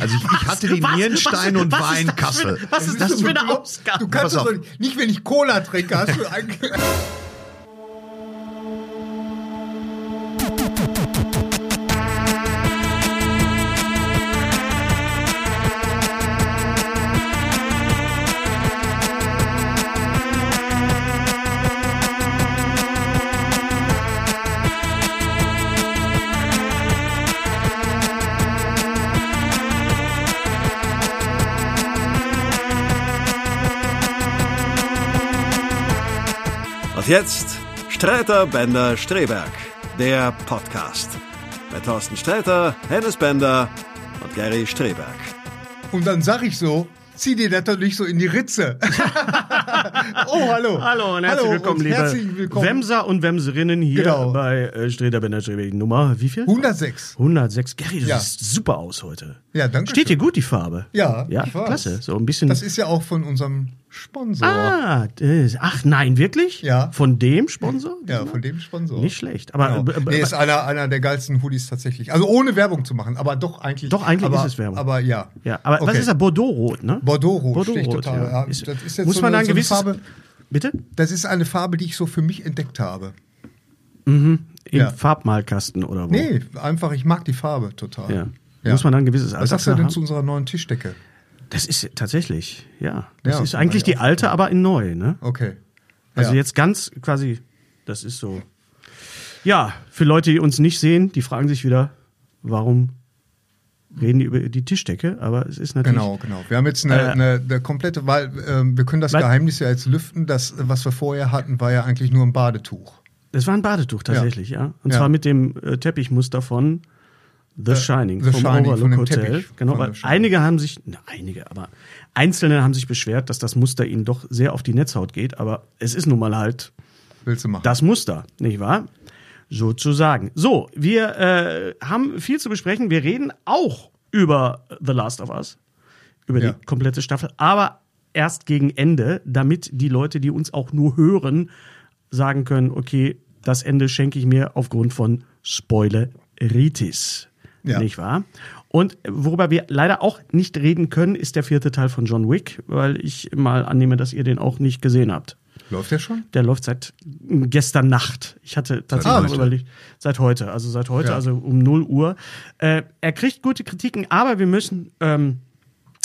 Also ich, ich hatte die Was? Nierenstein Was- und was war in das für- Kassel. was ist das für eine Ausgabe? Du kannst doch nicht, wenn ich Cola trinke, hast du eigentlich. jetzt Streiter Bender Streberg, der Podcast. Mit Thorsten Sträter, Hennes Bender und Gary Streberg. Und dann sag ich so, zieh dir das doch nicht so in die Ritze. oh, hallo. Hallo und herzlich willkommen, und liebe herzlich willkommen. Wemser und Wemserinnen hier Genau. bei äh, Streter Bender Streberg. Nummer wie viel? 106. 106. Gary, du Ja. siehst super aus heute. Ja, danke Steht dir schön. gut die Farbe? Ja, Ja, ich weiß. klasse. So ein bisschen. Das ist ja auch von unserem Sponsor. ah, ach nein, wirklich? Ja. Von dem Sponsor? Ja, von dem Sponsor. Nicht schlecht. Aber Genau. äh, äh, nee, ist einer, einer der geilsten Hoodies tatsächlich. Also ohne Werbung zu machen, aber doch eigentlich. Doch, eigentlich aber, ist es Werbung. Aber ja. ja, aber was Okay. ist er? Bordeaux-Rot, ne? Bordeaux-Rot Bordeaux-Rot, total. ja. Ja. Ist- das ist jetzt muss so man eine, da ein so eine gewisses- Farbe. Bitte? Das ist eine Farbe, die ich so für mich entdeckt habe. Im Ja. Farbmalkasten oder wo? Nee, einfach, ich mag die Farbe total. Ja. Muss man dann ein gewisses Was Alter sagst du denn haben? zu unserer neuen Tischdecke? Das ist tatsächlich, ja. Das Ja, ist eigentlich die ja. alte, aber in neu, ne? Okay. Also Ja. jetzt ganz quasi, das ist so. Ja, für Leute, die uns nicht sehen, die fragen sich wieder, warum reden die über die Tischdecke? Aber es ist natürlich. Genau, genau. Wir haben jetzt eine, Äh, eine, eine komplette, weil ähm, wir können das Weil- Geheimnis ja jetzt lüften. Das, was wir vorher hatten, war ja eigentlich nur ein Badetuch. Das war ein Badetuch tatsächlich, ja. Und Ja. zwar mit dem äh, Teppichmuster von The Shining, The vom Shining, Overlook von dem Hotel. Teppich genau, weil einige haben sich, na, einige, aber Einzelne haben sich beschwert, dass das Muster ihnen doch sehr auf die Netzhaut geht. Aber es ist nun mal halt Willst du machen? das Muster, nicht wahr? Sozusagen. So, wir äh, haben viel zu besprechen. Wir reden auch über The Last of Us, über Ja. die komplette Staffel, aber erst gegen Ende, damit die Leute, die uns auch nur hören, sagen können, okay, das Ende schenke ich mir aufgrund von Spoileritis. Ja. Nicht wahr? Und worüber wir leider auch nicht reden können, ist der vierte Teil von John Wick, weil ich mal annehme, dass ihr den auch nicht gesehen habt. Läuft der schon? Der läuft seit gestern Nacht. Ich hatte tatsächlich überlegt, seit heute, also seit heute, Ja. also um 0 Uhr. Äh, er kriegt gute Kritiken, aber wir müssen, ähm,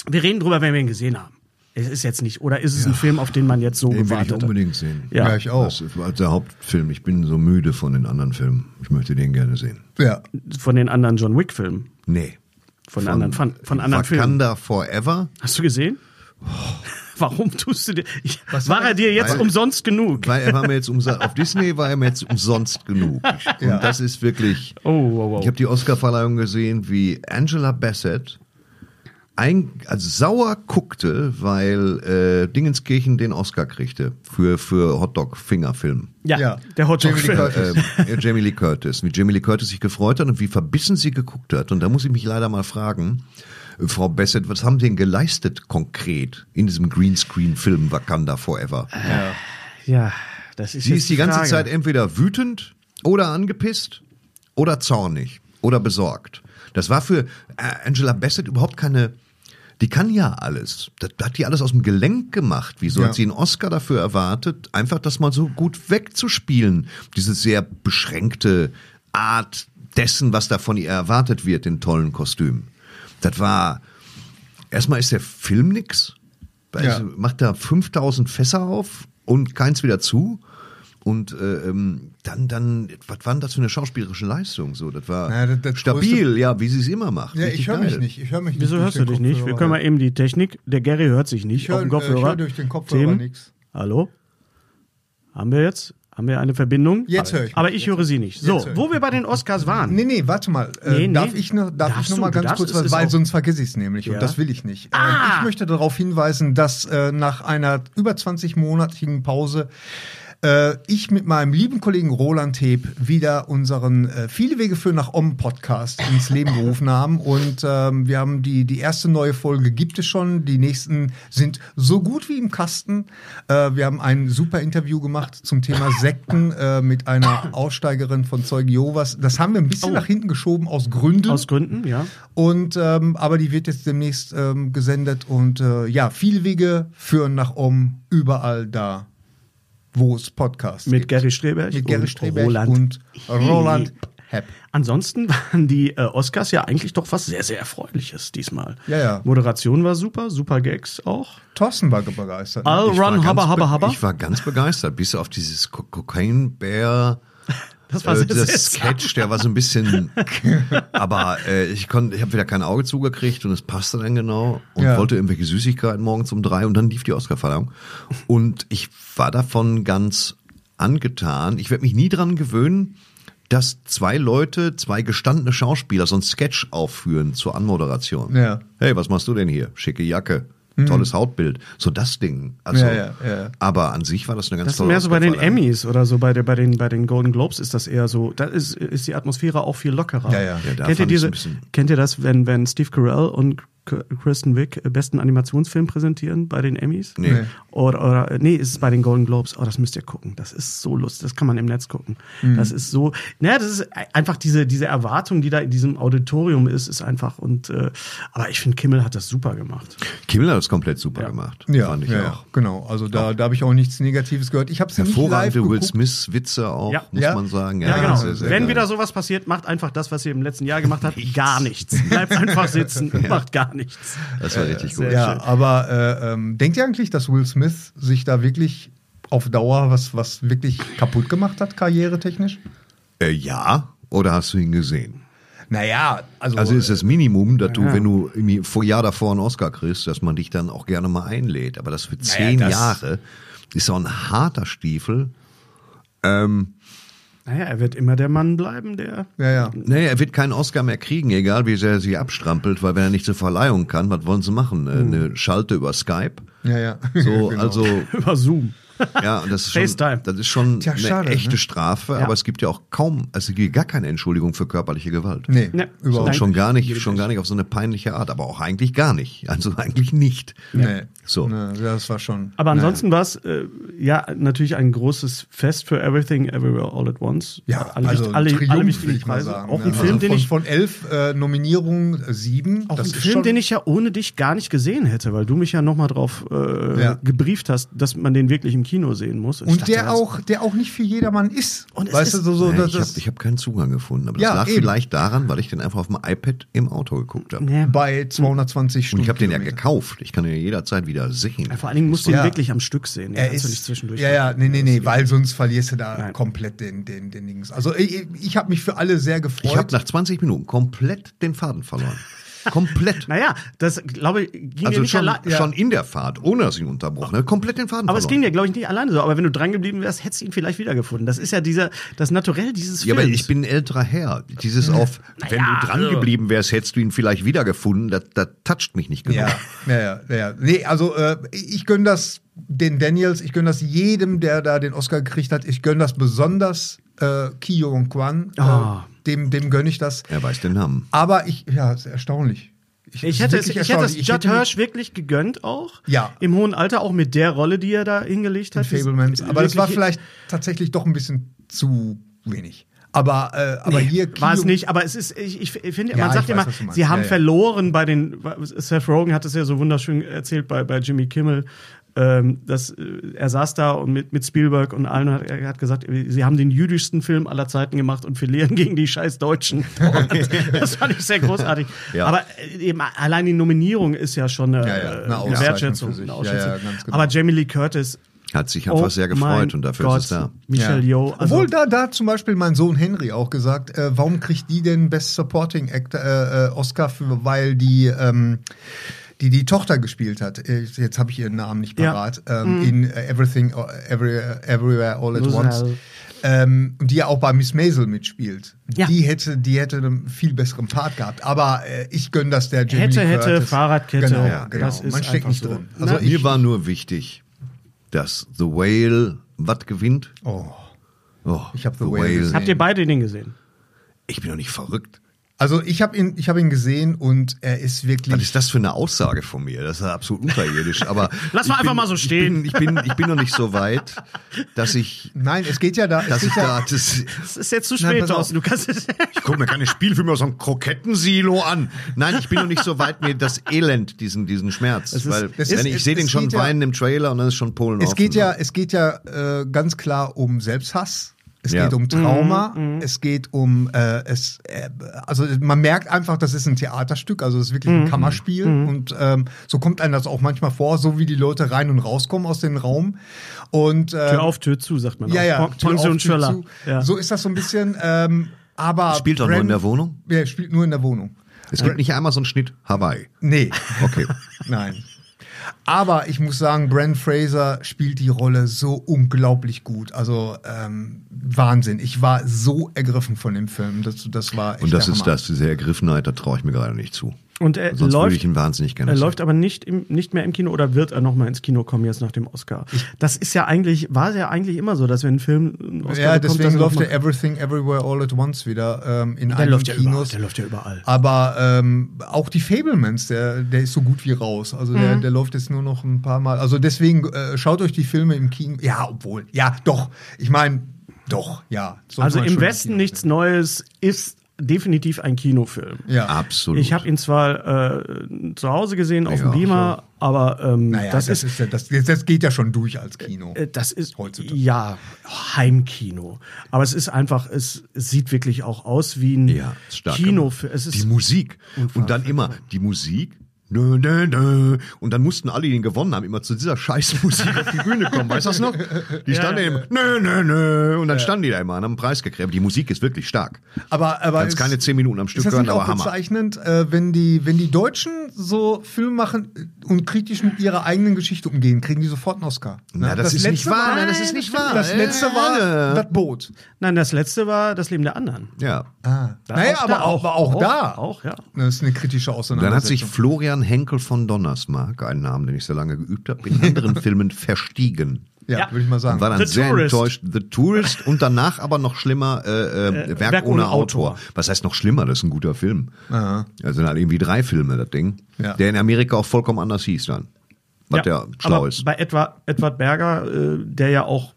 wir reden drüber, wenn wir ihn gesehen haben. Es ist jetzt nicht, oder ist es ein Film, auf den man jetzt so Den will ich gewartet hat? unbedingt sehen. Ja. Ja, ich auch. Das ist der Hauptfilm. Ich bin so müde von den anderen Filmen. Ich möchte den gerne sehen. Ja. Von den anderen John Wick-Filmen. Nee. Von, anderen, von, von anderen Filmen. Wakanda Forever. Hast du gesehen? Warum tust du dir? Ich, Was war er dir jetzt Weil- umsonst genug? Weil er war mir jetzt umso- auf Disney war er mir jetzt umsonst genug. Ich, Ja. Und das ist wirklich. Oh, wow, wow. Ich habe die Oscarverleihung gesehen, wie Angela Bassett ein, also sauer guckte, weil äh, Dingenskirchen den Oscar kriegte für für Hotdog-Fingerfilm. ja, Ja. der Hotdog. Jamie Lee Curtis. ja, Jamie Lee Curtis, wie Jamie Lee Curtis sich gefreut hat und wie verbissen sie geguckt hat. Und da muss ich mich leider mal fragen, äh, Frau Bassett, was haben Sie denn geleistet konkret in diesem Greenscreen-Film Wakanda Forever? Ja, das ist Sie jetzt ist die ganze Frage. Zeit entweder wütend oder angepisst oder zornig oder besorgt. Das war für äh, Angela Bassett überhaupt keine. Die kann ja alles. Das hat die alles aus dem Gelenk gemacht. Wieso Ja. hat sie einen Oscar dafür erwartet, einfach das mal so gut wegzuspielen? Diese sehr beschränkte Art dessen, was da von ihr erwartet wird, in tollen Kostümen. Das war. Erstmal ist der Film nix. Ja. macht da 5000 Fässer auf und keins wieder zu. Und äh, ähm, dann, dann, was war denn das für eine schauspielerische Leistung? So, das war Na, das- das stabil, größte- ja, wie sie es immer macht. Ja, ich höre mich nicht. Ich höre mich Wieso nicht. hörst du dich den nicht? Wir Kopfhörer. können mal eben die Technik. Der Gary hört sich nicht Ich hör- auf dem äh, Kopfhörer. ich hör durch den Kopfhörer nix. Hallo? Haben wir jetzt? Haben wir eine Verbindung? Jetzt höre ich Aber mich. ich höre sie nicht. So, höre wo wir bei den Oscars waren. Nee, nee, warte mal. Äh, Nee, nee. Darf ich noch, darf Darfst ich noch mal du ganz kurz was, weil sonst vergesse ich es nämlich Ja. und das will ich nicht. Ah! Ich möchte darauf hinweisen, dass äh, nach einer über 20-monatigen Pause äh, ich mit meinem lieben Kollegen Roland Heb wieder unseren äh, Viele Wege führen nach Om Podcast ins Leben gerufen haben und ähm, wir haben die, die erste neue Folge gibt es schon, die nächsten sind so gut wie im Kasten. Äh, wir haben ein super Interview gemacht zum Thema Sekten äh, mit einer Aussteigerin von Zeugen Jehovas. Das haben wir ein bisschen Oh. nach hinten geschoben aus Gründen. Aus Gründen, ja. Und ähm, aber die wird jetzt demnächst ähm, gesendet und äh, ja, viele Wege führen nach Om überall da, wo es Podcasts Mit gibt. Gary Streberg mit Gary Streberg Roland und Roland Hepp. Ansonsten waren die äh, Oscars ja eigentlich doch was sehr, sehr Erfreuliches diesmal. Ja, ja. Moderation war super, super Gags auch. Thorsten war begeistert. ne? All Ich war run, habba, habba, be- habba. Ich war ganz begeistert, bis auf dieses Co Cocaine Bear. Das war äh, sehr dieser seltsam. Sketch, der war so ein bisschen, aber äh, ich konnte, ich habe wieder kein Auge zugekriegt und es passte dann genau und Ja. wollte irgendwelche Süßigkeiten morgens um drei und dann lief die Oscarverleihung und ich war davon ganz angetan. Ich werde mich nie dran gewöhnen, dass zwei Leute, zwei gestandene Schauspieler so ein Sketch aufführen zur Anmoderation. Ja. Hey, was machst du denn hier? Schicke Jacke. Tolles Hautbild. So das Ding. Also, Ja, ja, ja. Aber an sich war das eine ganz Das ist tolle mehr so bei den. Emmys oder so bei, der, bei, den, bei den Golden Globes ist das eher so, da ist, ist die Atmosphäre auch viel lockerer. Ja, ja. Kennt, ihr diese, kennt ihr das, wenn, wenn Steve Carell und Kristen Wiig äh, besten Animationsfilm präsentieren bei den Emmys? Nee. Nee. Oder, oder äh, nee, ist es bei den Golden Globes. Oh, das müsst ihr gucken. Das ist so lustig. Das kann man im Netz gucken. Mhm. Das ist so, naja, das ist einfach diese, diese Erwartung, die da in diesem Auditorium ist, ist einfach und äh, aber ich finde, Kimmel hat das super gemacht. Kimmel hat das komplett super Ja. gemacht. Ja, fand ich ja, auch. genau. Also da, da habe ich auch nichts Negatives gehört. Ich habe sie nicht live Hervorragende Will geguckt. Smith Witze auch, Ja. muss Ja. man sagen. Ja, genau. sehr, sehr Wenn geil. wieder sowas passiert, macht einfach das, was ihr im letzten Jahr gemacht habt. Gar nichts. Bleibt einfach sitzen und macht gar nichts. Das war richtig sehr gut. Ja, aber äh, ähm, denkt ihr eigentlich, dass Will Smith sich da wirklich auf Dauer was, was wirklich kaputt gemacht hat, karrieretechnisch? Äh, ja, oder hast du ihn gesehen? Naja, also, Also ist das Minimum, dass du, Ja. wenn du vor Jahr davor einen Oscar kriegst, dass man dich dann auch gerne mal einlädt. Aber das für zehn das- Jahre ist auch ein harter Stiefel. Ähm, Naja, er wird immer der Mann bleiben, der. ja, ja. nee, er wird keinen Oscar mehr kriegen, egal wie sehr er sich abstrampelt, weil wenn er nicht zur Verleihung kann, was wollen sie machen? Äh, Eine Schalte über Skype? Ja, ja. So, Genau. also Über Zoom. Ja, und das ist schon, das ist schon Tja, eine schade, echte ne? Strafe, Ja. aber es gibt ja auch kaum, also es gibt gar keine Entschuldigung für körperliche Gewalt. Nee, Ne, So, überhaupt und schon gar nicht, schon gar nicht auf so eine peinliche Art, aber auch eigentlich gar nicht. Also eigentlich nicht. Nee. So. Nee, das war schon. Aber ansonsten war es äh, ja natürlich ein großes Fest für Everything Everywhere All at Once. Ja, alle, also alle, alle Triumph, will wichtigen Preise. sagen. Auch ne? ein Film, also den von, ich von elf äh, Nominierungen äh, sieben. auch das ein ist Film, schon, den ich ja ohne dich gar nicht gesehen hätte, weil du mich ja nochmal drauf äh, Ja. gebrieft hast, dass man den wirklich im Kino sehen muss. ich und dachte, der auch, der auch nicht für jedermann ist. Und weißt ist- du, so, so ich habe hab keinen Zugang gefunden, aber das Ja, lag eben. vielleicht daran, weil ich den einfach auf dem iPad im Auto geguckt habe. Nee. bei 220 Und Stunden. ich habe den ja gekauft. Ich kann den ja jederzeit wieder sehen. Vor allen Dingen musst du ihn Ja. wirklich am Stück sehen. Er ist, nicht zwischendurch. ja, ja, nee, nee, nee, weil sonst verlierst du da Nein. komplett den, den, den Dings. Also ich, ich habe mich für alle sehr gefreut. Ich habe nach 20 Minuten komplett den Faden verloren. Komplett. Naja, das glaube ich ging Also nicht schon, allein. schon in der Fahrt, ohne dass ich ihn unterbrochen habe, komplett den Faden Aber es verloren. ging dir, glaube ich, nicht alleine so. Aber wenn du dran geblieben wärst, hättest du ihn vielleicht wiedergefunden. Das ist ja dieser, das Naturell dieses Ja, Films. aber ich bin ein älterer Herr. Dieses auf, wenn Naja, du dran also- geblieben wärst, hättest du ihn vielleicht wiedergefunden. Das, das toucht mich nicht genug. Ja, ja, ja, ja. Nee, also äh, ich gönne das den Daniels, ich gönne das jedem, der da den Oscar gekriegt hat. Ich gönne das besonders äh, Ki Yong Kwan. Äh, dem dem gönne ich das. Er weiß den Namen. Aber ich, ja, ist erstaunlich. Ich hätte, es, ich hätte es. Ich Judd Hirsch wirklich gegönnt auch. Ja. Im hohen Alter, auch mit der Rolle, die er da hingelegt hat. mit Fablemans. Aber das war vielleicht tatsächlich doch ein bisschen zu wenig. Aber, äh, aber hier War es nicht, aber es ist, ich, ich finde, Ja, man sagt ich weiß, immer, sie haben Ja, ja. verloren bei den, Seth Rogen hat es ja so wunderschön erzählt bei, bei Jimmy Kimmel, ähm, dass äh, er saß da und mit, mit Spielberg und allen und hat, er hat gesagt, sie haben den jüdischsten Film aller Zeiten gemacht und verlieren gegen die scheiß Deutschen. Das fand ich sehr großartig. Ja. Aber äh, eben allein die Nominierung ist ja schon eine, Ja, ja, eine äh, Wertschätzung. Eine Ausschätzung. genau. Aber Jamie Lee Curtis, Hat sich einfach oh sehr gefreut und dafür Gott, ist es da. Michelle Ja. Yeoh, also Obwohl, da, da hat zum Beispiel mein Sohn Henry auch gesagt, äh, warum kriegt die denn Best Supporting Actor äh, äh, Oscar, für, weil die, ähm, die die Tochter gespielt hat. Äh, Jetzt habe ich ihren Namen nicht Ja. parat. Ähm, In äh, Everything, uh, Every, Everywhere, All at Once. Ähm, und die ja auch bei Miss Maisel mitspielt. Ja. Die hätte, die hätte einen viel besseren Part gehabt. Aber äh, ich gönne das der Jamie Hätte, Lee hätte, Curtis. Fahrradkette, Genau, Ja, genau. das ist Man steckt nicht so. drin. Na, Also ich, Mir war nur wichtig, dass The Whale was gewinnt. oh, Oh, Ich hab The Whale gesehen. Habt ihr beide den gesehen? Ich bin doch nicht verrückt. Also ich habe ihn, ich habe ihn gesehen und er ist wirklich. Was ist das für eine Aussage von mir? Das ist ja absolut unterirdisch. Aber Lass mal ich einfach bin- mal so stehen. Ich bin, ich bin, ich bin noch nicht so weit, dass ich, Nein, es geht ja da. Dass ich ja, da, das, Es ist jetzt zu Nein, spät, auf. Thorsten. Du kannst es. ich gucke mir keine Spielfilme aus so einem Krokettensilo an. Nein, ich bin noch nicht so weit, mir das Elend, diesen, diesen Schmerz. ist- weil es wenn ist- ich es- sehe den es schon ja- weinen im Trailer und dann ist schon Polen es offen. geht ja, es geht ja äh, ganz klar um Selbsthass. Es Ja. geht um Trauma. Es geht um äh, es. Äh, also man merkt einfach, das ist ein Theaterstück. Also es ist wirklich ein Kammerspiel und ähm, so kommt einem das auch manchmal vor, so wie die Leute rein und rauskommen aus dem Raum. Und äh, Tür auf, Tür zu, sagt man ja, auch. ja, Tür Ponce auf, und Tür Schöller. zu. Ja. So ist das so ein bisschen. Ähm, aber Spielt doch nur in der Wohnung? Ja, er spielt nur in der Wohnung. Es gibt nicht einmal so einen Schnitt Hawaii. Nee. Okay. Nein. Aber ich muss sagen, Bran Fraser spielt die Rolle so unglaublich gut. Also ähm, Wahnsinn. Ich war so ergriffen von dem Film. Das, das war echt Und das ist das, diese Ergriffenheit, da traue ich mir gerade nicht zu. Und er Sonst würde läuft, ich ihn wahnsinnig gerne er sehen. läuft aber nicht, im, nicht mehr im Kino oder wird er nochmal ins Kino kommen jetzt nach dem Oscar. Das ist ja eigentlich, war ja eigentlich immer so, dass wenn ein Film einen Oscar Ja, bekommt, deswegen er läuft der Everything Everywhere All at Once wieder ähm, in der läuft ja überall. Kinos. Der läuft ja überall. Aber ähm, auch die Fablemans, der, der ist so gut wie raus. Also Mhm. der, der läuft jetzt nur noch ein paar Mal. Also deswegen äh, schaut euch die Filme im Kino. Ja, obwohl. Ja, doch. Ich meine, doch, ja. Also im Westen nichts Neues ist definitiv ein Kinofilm. Ja. Absolut. Ich habe ihn zwar äh, zu Hause gesehen auf Ja, dem Beamer, aber ähm, Naja, das, das, ist, ist, ja, das, das geht ja schon durch als Kino. äh, das ist Heutzutage. ja Heimkino. Aber es ist einfach, es, es sieht wirklich auch aus wie ein Ja, ist stark Kino. gemacht. Für, es ist die Musik. Und dann immer die Musik. Und dann mussten alle, die ihn gewonnen haben, immer zu dieser Scheißmusik auf die Bühne kommen. Weißt du das noch? Die standen ja. immer, nö, nö, nö. Und dann standen die da immer und haben einen Preis gekriegt. Die Musik ist wirklich stark. Aber, aber Kannst ist- keine zehn Minuten am Stück ist das hören, nicht aber auch Hammer. bezeichnend, äh, wenn die wenn die Deutschen so Filme machen und kritisch mit ihrer eigenen Geschichte umgehen, kriegen die sofort einen Oscar. Ne? Na, das ist nicht wahr. Nein, das ist nicht wahr. Das letzte war Ja. das Boot. Nein, das letzte war das Leben der anderen. Ja. Ah. Da- Naja, auch aber da, auch, aber auch, da. Auch, ja. Das ist eine kritische Dann hat Auseinandersetzung. sich Florian Henkel von Donnersmarck, einen Namen, den ich sehr lange geübt habe, in anderen Filmen verstiegen. ja, Ja. würde ich mal sagen. Und war dann The sehr Tourist. enttäuscht. The Tourist und danach aber noch schlimmer, äh, äh, Werk, Werk ohne, ohne Autor. Autor. Was heißt noch schlimmer? Das ist ein guter Film. Aha. Also sind halt irgendwie drei Filme, das Ding. Ja. Der in Amerika auch vollkommen anders hieß dann. Was ja, schlau aber ist. Bei Edward, Edward Berger, äh, der ja auch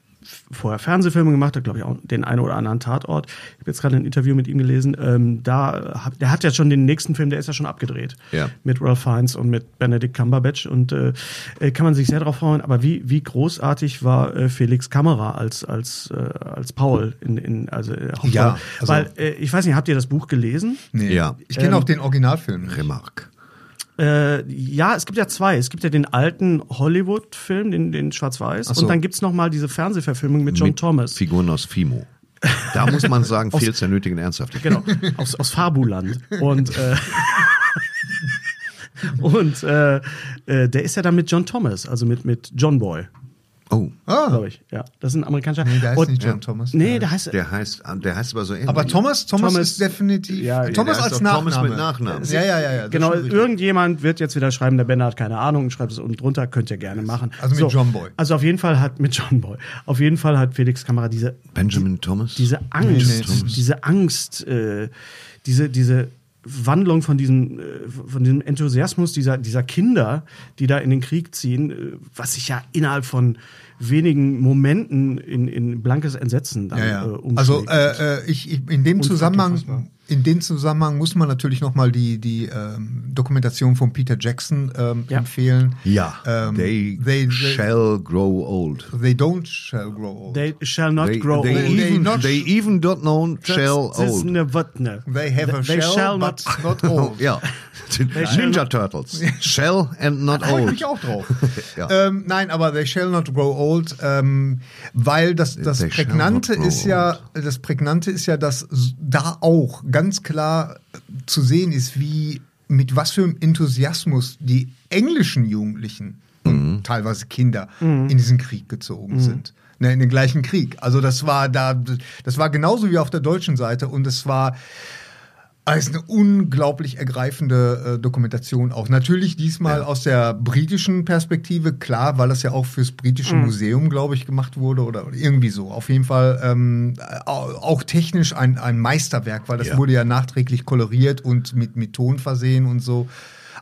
vorher Fernsehfilme gemacht hat, glaube ich auch den einen oder anderen Tatort. Ich habe jetzt gerade ein Interview mit ihm gelesen. Ähm, da, hab- der hat ja schon den nächsten Film, der ist ja schon abgedreht. Ja. Mit Ralph Fiennes und mit Benedict Cumberbatch. Und äh, äh, kann man sich sehr darauf freuen. Aber wie, wie großartig war äh, Felix Kamera als, als, äh, als Paul in, in also äh? Ja, also- Weil, äh, ich weiß nicht, habt ihr das Buch gelesen? Nee. Ja. Ich kenne Ähm, auch den Originalfilm. Remark. Äh, ja, es gibt ja zwei. Es gibt ja den alten Hollywood-Film, den, den Schwarz-Weiß. So. Und dann gibt's noch mal diese Fernsehverfilmung mit John Mit Thomas. Figuren aus Fimo. Da muss man sagen, fehlt es der nötigen Ernsthaftigkeit. Genau, aus, aus Fabuland. Und, äh, und äh, äh, der ist ja dann mit John Thomas, also mit, mit John Boy, Oh, Ah, glaube ich. Ja, das ist ein amerikanischer. nee, der heißt und, nicht John ja. Thomas. Nee, der heißt. der heißt, der heißt aber so ähnlich. aber Thomas, Thomas, Thomas- ist definitiv. Ja, Thomas der als Nachname. Thomas mit Nachnamen. Ja, ja, ja. ja Genau, irgendjemand wird jetzt wieder schreiben, der Bender hat keine Ahnung und schreibt es unten drunter, könnt ihr gerne machen. Also mit John Boy. Also auf jeden Fall hat mit John Boy. Auf jeden Fall hat Felix Kamera diese Benjamin Thomas? diese Angst, Nee, nee, diese Angst, äh, diese, diese Wandlung von diesem, äh, von diesem Enthusiasmus dieser, dieser Kinder, die da in den Krieg ziehen, äh, was sich ja innerhalb von wenigen Momenten in, in blankes Entsetzen dann Ja, ja. Äh, umschlägt. also äh, äh, ich, ich in dem. Zusammenhang in dem Zusammenhang muss man natürlich noch mal die die ähm, Dokumentation von Peter Jackson ähm, Ja. empfehlen. Ja, Ähm, they, they- they- shall grow old. They don't shall grow old. They shall not They, grow they, old. They even, not- they even don't know shall Das ist old. eine. They have a They shell, shall but not- not old. Ja, Ninja Turtles. Shall and not Da freue ich old. mich auch drauf. Ja. ähm, nein, aber they shall not grow old, ähm, weil das, das They Prägnante ist ja, das Prägnante ist ja, dass da auch ganz klar zu sehen ist, wie mit was für einem Enthusiasmus die englischen Jugendlichen und teilweise Kinder in diesen Krieg gezogen sind. Ne, in den gleichen Krieg. Also das war da, das war genauso wie auf der deutschen Seite und es war also eine unglaublich ergreifende äh, Dokumentation auch. Natürlich diesmal aus der britischen Perspektive, klar, weil das ja auch fürs britische Museum, glaube ich, gemacht wurde oder, oder irgendwie so. Auf jeden Fall ähm, au- auch technisch ein, ein Meisterwerk, weil das Ja. wurde ja nachträglich koloriert und mit, mit Ton versehen und so.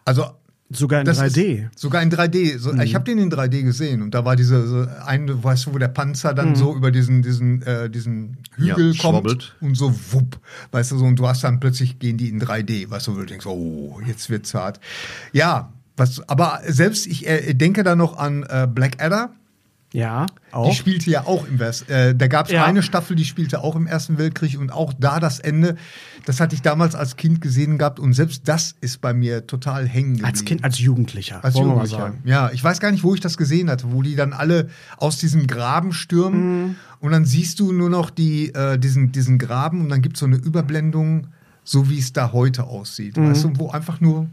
Also Sogar in das 3D. Ist sogar in 3D. So, Ich habe den in 3D gesehen und da war diese so eine, weißt du, wo der Panzer dann so über diesen diesen äh, diesen Hügel Ja, kommt und so wupp, weißt du so und du hast dann plötzlich gehen die in 3D, weißt du, wo du denkst, oh, jetzt wird's hart. Ja, was, aber selbst ich äh, denke da noch an äh, Blackadder. Ja, Die auch. spielte ja auch im West. Äh, da gab es Ja. eine Staffel, die spielte auch im Ersten Weltkrieg und auch da das Ende. Das hatte ich damals als Kind gesehen gehabt und selbst das ist bei mir total hängen geblieben. Als Kind, als Jugendlicher. Als Jugendlicher. sagen. Ja, ich weiß gar nicht, wo ich das gesehen hatte, wo die dann alle aus diesem Graben stürmen Mhm. und dann siehst du nur noch die, äh, diesen, diesen Graben und dann gibt es so eine Überblendung, so wie es da heute aussieht. Mhm. Weißt du, wo einfach nur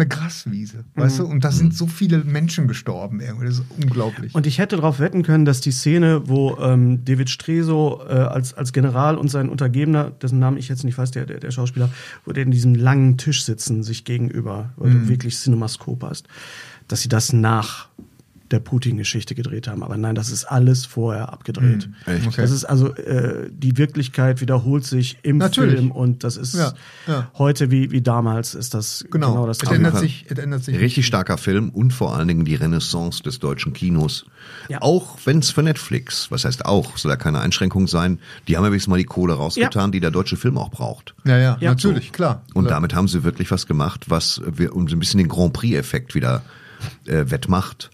eine Graswiese, weißt du, und da sind so viele Menschen gestorben irgendwie. Das ist unglaublich. Und ich hätte darauf wetten können, dass die Szene, wo ähm, David Streso äh, als, als General und sein Untergebener, dessen Namen ich jetzt nicht weiß, der, der, der Schauspieler, wo der in diesem langen Tisch sitzen, sich gegenüber, weil Mhm. du wirklich Cinemaskop hast, dass sie das nach der Putin-Geschichte gedreht haben. Aber nein, das ist alles vorher abgedreht. Echt? Okay. Das ist also, äh, die Wirklichkeit wiederholt sich im Natürlich. Film und das ist Ja, ja. heute wie, wie damals ist das genau, genau, das es Gleiche. ändert sich, es ändert sich. Richtig starker Film und vor allen Dingen die Renaissance des deutschen Kinos. Ja. Auch wenn es für Netflix, was heißt auch, soll ja keine Einschränkung sein, die haben ja wenigstens mal die Kohle rausgetan, die der deutsche Film auch braucht. Ja, ja, Ja. natürlich, klar. Und Ja. damit haben sie wirklich was gemacht, was wir um so ein bisschen den Grand Prix-Effekt wieder äh, wettmacht.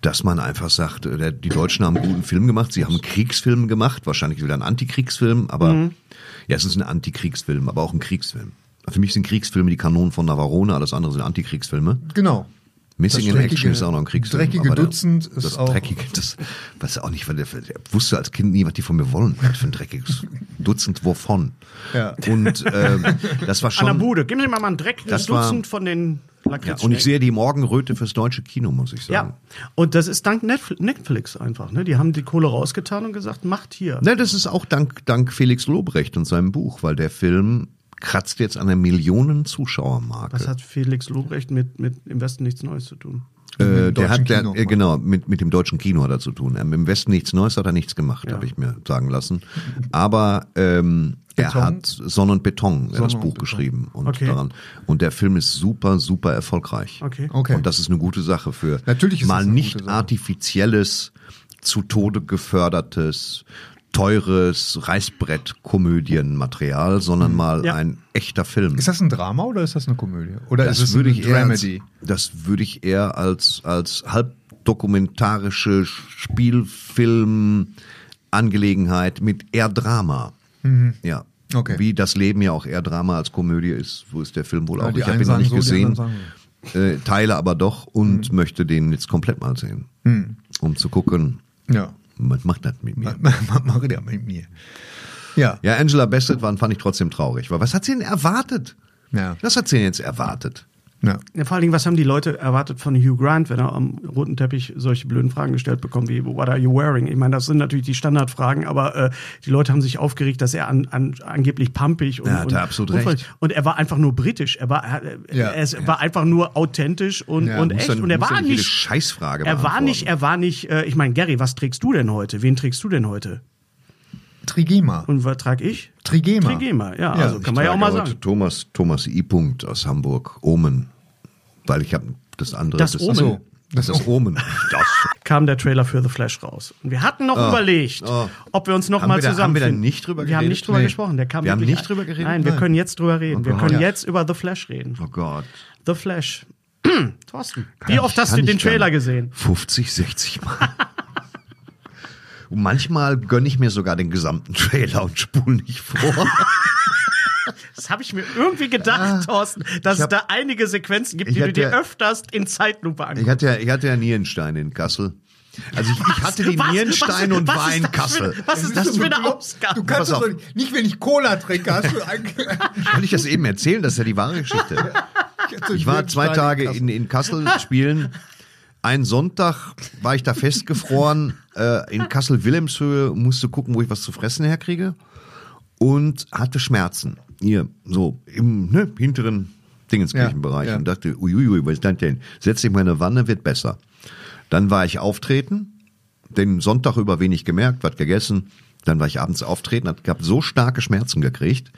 Dass man einfach sagt, äh, der- die Deutschen haben einen guten Film gemacht, sie haben einen Kriegsfilm gemacht, wahrscheinlich wieder einen Antikriegsfilm, aber ja, es ist ein Antikriegsfilm, aber auch ein Kriegsfilm. Für mich sind Kriegsfilme die Kanonen von Navarone, alles andere sind Antikriegsfilme. Genau. Missing Das in dreckige- Action ist auch noch ein Kriegsfilm. dreckige der- Dutzend ist das auch- dreckige, das weiß auch nicht, weil der, der wusste als Kind nie, was die von mir wollen. Was für ein dreckiges Dutzend wovon. Ja. Und ähm, das war An der schon. Bude, gib mir mal ein Dreck, ein Das war- Dutzend von den Ja, Lakritz und ich sehe die Morgenröte fürs deutsche Kino, muss ich sagen. Ja, und das ist dank Netfl- Netflix einfach. Ne? Die haben die Kohle rausgetan und gesagt, macht hier. Ne, das ist auch dank, dank Felix Lobrecht und seinem Buch, weil der Film kratzt jetzt an der Millionen Zuschauermarke. Was hat Felix Lobrecht mit, mit im Westen nichts Neues zu tun? Äh, Mit dem der hat der, Kino. äh, genau mit mit dem deutschen Kino hat er zu tun. Ähm, Im Westen nichts Neues hat er nichts gemacht, Ja. habe ich mir sagen lassen. Aber ähm, er Beton? hat Sonne und Beton, das Sonne und Buch Beton. geschrieben und Okay. daran und der Film ist super super erfolgreich. Okay. Okay. Und das ist eine gute Sache für Natürlich ist mal das nicht artifizielles, zu Tode gefördertes, teures Reißbrett-Komödienmaterial, sondern mal Ja. ein echter Film. Ist das ein Drama oder ist das eine Komödie? Oder Das ist es würde eine ich eher als, Dramedy? das würde ich eher als als halbdokumentarische Spielfilm Angelegenheit mit eher Drama. Ja. Mhm. Okay. Wie das Leben ja auch eher Drama als Komödie ist, so ist der Film wohl Ja, auch. ich habe ihn noch nicht so, gesehen, äh, teile aber doch und möchte den jetzt komplett mal sehen, um zu gucken, Ja. Was macht das mit mir? Mach ja mit mir. Ja. Ja, Angela Bassett war, fand ich trotzdem traurig, weil was hat sie denn erwartet? Ja. Was hat sie denn jetzt erwartet? Ja. Ja, vor allen Dingen, was haben die Leute erwartet von Hugh Grant, wenn er am roten Teppich solche blöden Fragen gestellt bekommt, wie What are you wearing? Ich meine, das sind natürlich die Standardfragen, aber äh, die Leute haben sich aufgeregt, dass er an, an, angeblich pampig und, Ja, und er absolut unfreundlich- recht. Und er war einfach nur britisch. Er war, er, Ja. er war einfach nur authentisch und, Ja, und echt. dann- und er war nicht. Scheißfrage Er war nicht, er war nicht, äh, ich meine, Gary, was trägst du denn heute? Wen trägst du denn heute? Trigema. Und was trage ich? Trigema. Trigema, ja, Ja, also kann man ja auch mal sagen. Thomas, Thomas I. Punkt aus Hamburg, Omen. Weil ich habe das andere. Das Omen? Ach so, das ist Omen. Das. kam der Trailer für The Flash raus. Und wir hatten noch überlegt, oh. ob wir uns noch Haben mal zusammen. haben wir da nicht drüber Wir haben geredet? nicht drüber Nee. gesprochen. Der kam Wir haben nicht drüber geredet? Nein, wir können jetzt drüber reden. Oh wir können jetzt über The Flash reden. Oh Gott. The Flash. Thorsten, Kann wie oft ich- hast du den Trailer gesehen? 50, 60 Mal. Und manchmal gönne ich mir sogar den gesamten Trailer und spule nicht vor. Das habe ich mir irgendwie gedacht, Thorsten, dass Ich hab- es da einige Sequenzen gibt, Ich die du dir öfters in Zeitlupe Ich anguckst. hatte ja, ich hatte ja Nierensteine in Kassel. Also ich, ich hatte die Was? Nierensteine Was- und was war in das für Kassel. eine- Was ist das für eine Ausgabe? Du kannst das doch nicht, nicht, wenn ich Cola trinke, hast du eigentlich. Kann ich das eben erzählen? Das ist ja die wahre Geschichte. Ich war zwei Tage in, in Kassel spielen. Ein Sonntag war ich da festgefroren äh, in Kassel-Wilhelmshöhe, musste gucken, wo ich was zu fressen herkriege und hatte Schmerzen. Hier, so im ne, hinteren Dingenskirchenbereich Ja, ja. und dachte, uiuiui, was ist das denn? Setz dich mal in eine Wanne, wird besser. Dann war ich auftreten, den Sonntag über wenig gemerkt, was gegessen. Dann war ich abends auftreten, hab hab so starke Schmerzen gekriegt,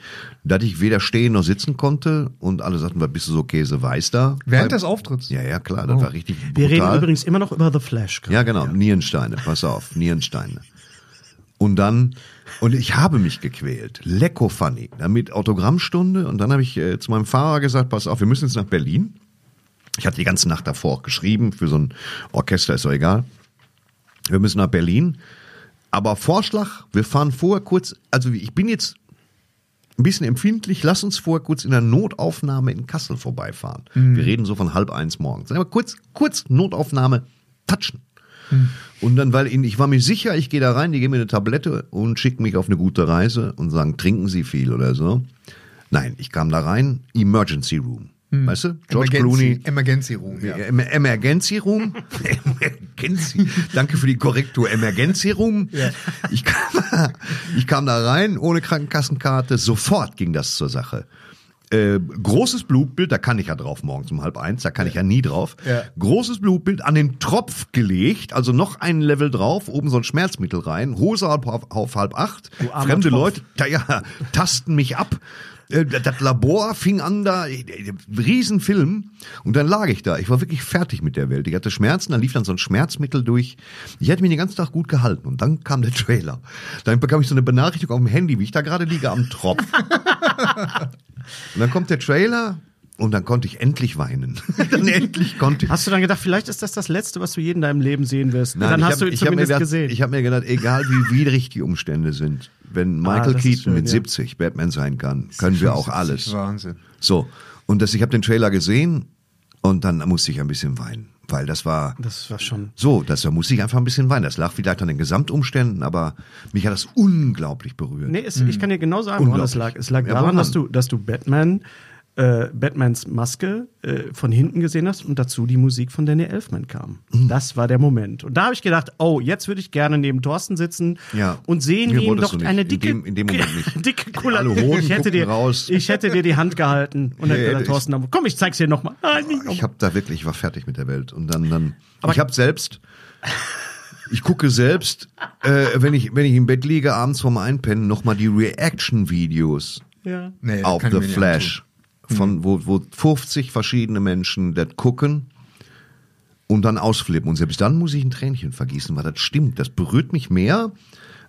dass ich weder stehen noch sitzen konnte und alle sagten, was bist du so Käseweiß da? Während Weil- des Auftritts. Ja, ja, klar, das war richtig brutal. Wir reden übrigens immer noch über The Flash. Ja, genau, Nierensteine, pass auf, Nierensteine. Und dann, und ich habe mich gequält, lecko funny, dann mit Autogrammstunde und dann habe ich äh, zu meinem Fahrer gesagt, pass auf, wir müssen jetzt nach Berlin. Ich hatte die ganze Nacht davor auch geschrieben, für so ein Orchester ist doch egal. Wir müssen nach Berlin. Aber Vorschlag, wir fahren vorher kurz, also ich bin jetzt ein bisschen empfindlich, lass uns vorher kurz in der Notaufnahme in Kassel vorbeifahren. Wir reden so von halb eins morgens. Aber kurz, kurz Notaufnahme, touchen. Und dann, weil ich war mir sicher, ich gehe da rein, die geben mir eine Tablette und schicken mich auf eine gute Reise und sagen, trinken Sie viel oder so. Nein, ich kam da rein, Emergency Room. Weißt du? George Clooney. Emergency Room, ja. Em- Emergency Room. Emergency. Danke für die Korrektur. Emergency Room. Ich, kam, ich kam da rein ohne Krankenkassenkarte. Sofort ging das zur Sache. Äh, großes Blutbild, da kann ich ja drauf morgens um halb eins, da kann ich ja nie drauf. Ja. Großes Blutbild an den Tropf gelegt, also noch ein Level drauf, oben so ein Schmerzmittel rein, Hose auf, auf, halb acht. Fremde Tropf. Leute, da, ja, tasten mich ab. Äh, Das Labor fing an da, äh, Riesenfilm. Und dann lag ich da. Ich war wirklich fertig mit der Welt. Ich hatte Schmerzen, dann lief dann so ein Schmerzmittel durch. Ich hätte mich den ganzen Tag gut gehalten. Und dann kam der Trailer. Dann bekam ich so eine Benachrichtigung auf dem Handy, wie ich da gerade liege am Tropf. und dann kommt der Trailer und dann konnte ich endlich weinen. dann endlich konnte ich. Hast du dann gedacht, vielleicht ist das das Letzte, was du je in deinem Leben sehen wirst? Nein, dann hast hab- du ihn zumindest gedacht, gesehen. Ich habe mir gedacht, egal wie widrig die Umstände sind, wenn Michael das ist Keaton schön, mit ja. 70 Batman sein kann, können wir auch alles. Wahnsinn. So, und das, ich habe den Trailer gesehen und dann musste ich ein bisschen weinen, weil das war das war schon. so, das, da musste ich einfach ein bisschen weinen. Das lag vielleicht an den Gesamtumständen, aber mich hat das unglaublich berührt. Nee, es, ich kann dir genau sagen, woran es lag. Es lag Ja, daran, dass du, dass du Batman, äh, Batmans Maske äh, von hinten gesehen hast und dazu die Musik von Danny Elfman kam. Mhm. Das war der Moment. Und da habe ich gedacht, oh, jetzt würde ich gerne neben Thorsten sitzen Ja. und sehen, wie ihm nicht. eine In dicke, dem- in dem Moment nicht. dicke Cola. Ich hätte dir, raus. ich hätte dir die Hand gehalten und dann Nee, gesagt, ich- Thorsten, komm, ich zeig's dir nochmal. Ich habe da wirklich, ich war fertig mit der Welt. Und dann, dann ich habe selbst, ich gucke selbst, äh, wenn ich, wenn ich im Bett liege, abends vorm Einpennen, nochmal die Reaction-Videos Ja. Nee, auf ich The mir Flash. Von, wo, wo 50 verschiedene Menschen das gucken und dann ausflippen. Und selbst dann muss ich ein Tränchen vergießen, weil das stimmt. Das berührt mich mehr,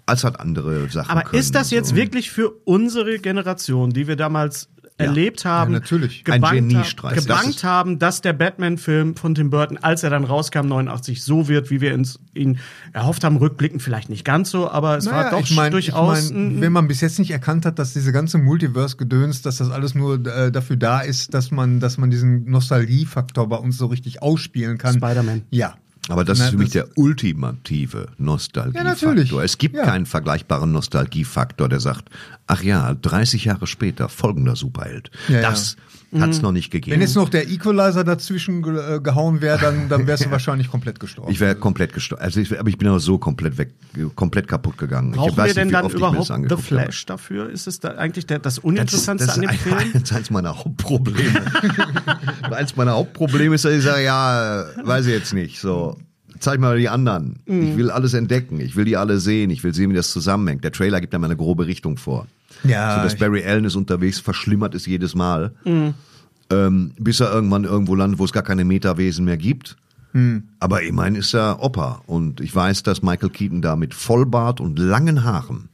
als hat andere Sachen. Aber können. ist das jetzt So. wirklich für unsere Generation, die wir damals erlebt haben, Ja, natürlich. Ein gebankt, Geniestreich. haben, dass der Batman-Film von Tim Burton, als er dann rauskam, 89, so wird, wie wir uns ihn erhofft haben, rückblickend vielleicht nicht ganz so, aber es war Naja, doch ich mein, durchaus ich mein, ein- wenn man bis jetzt nicht erkannt hat, dass diese ganze Multiverse-Gedöns, dass das alles nur äh, dafür da ist, dass man, dass man diesen Nostalgiefaktor bei uns so richtig ausspielen kann. Spider-Man. Ja. Aber das Na, ist für mich der ultimative Nostalgiefaktor. Ja, natürlich. Es gibt Ja. keinen vergleichbaren Nostalgiefaktor, der sagt, ach ja, 30 Jahre später folgender Superheld. Ja, das hat's noch nicht gegeben. Wenn jetzt noch der Equalizer dazwischen ge äh, gehauen wäre, dann, dann wärst du wahrscheinlich komplett gestorben. ich wäre komplett gestorben. Also ich, aber ich bin aber so komplett weg, komplett kaputt gegangen. Brauchen ich weiß wir denn nicht, dann das überhaupt The Flash dafür? Ist es da eigentlich der, das Das, Uninteressantste das ist an dem ein, Film? eins, eins meiner Hauptprobleme. eins meiner Hauptprobleme ist, dass ich sage, ja, weiß ich jetzt nicht. So. zeig mal die anderen. Ich will alles entdecken. Ich will die alle sehen. Ich will sehen, wie das zusammenhängt. Der Trailer gibt einem eine grobe Richtung vor. Ja, So, dass Barry Allen ist unterwegs, verschlimmert ist jedes Mal. Ähm, bis er irgendwann irgendwo landet, wo es gar keine Metawesen mehr gibt. Aber immerhin ist er Opa. Und ich weiß, dass Michael Keaton da mit Vollbart und langen Haaren,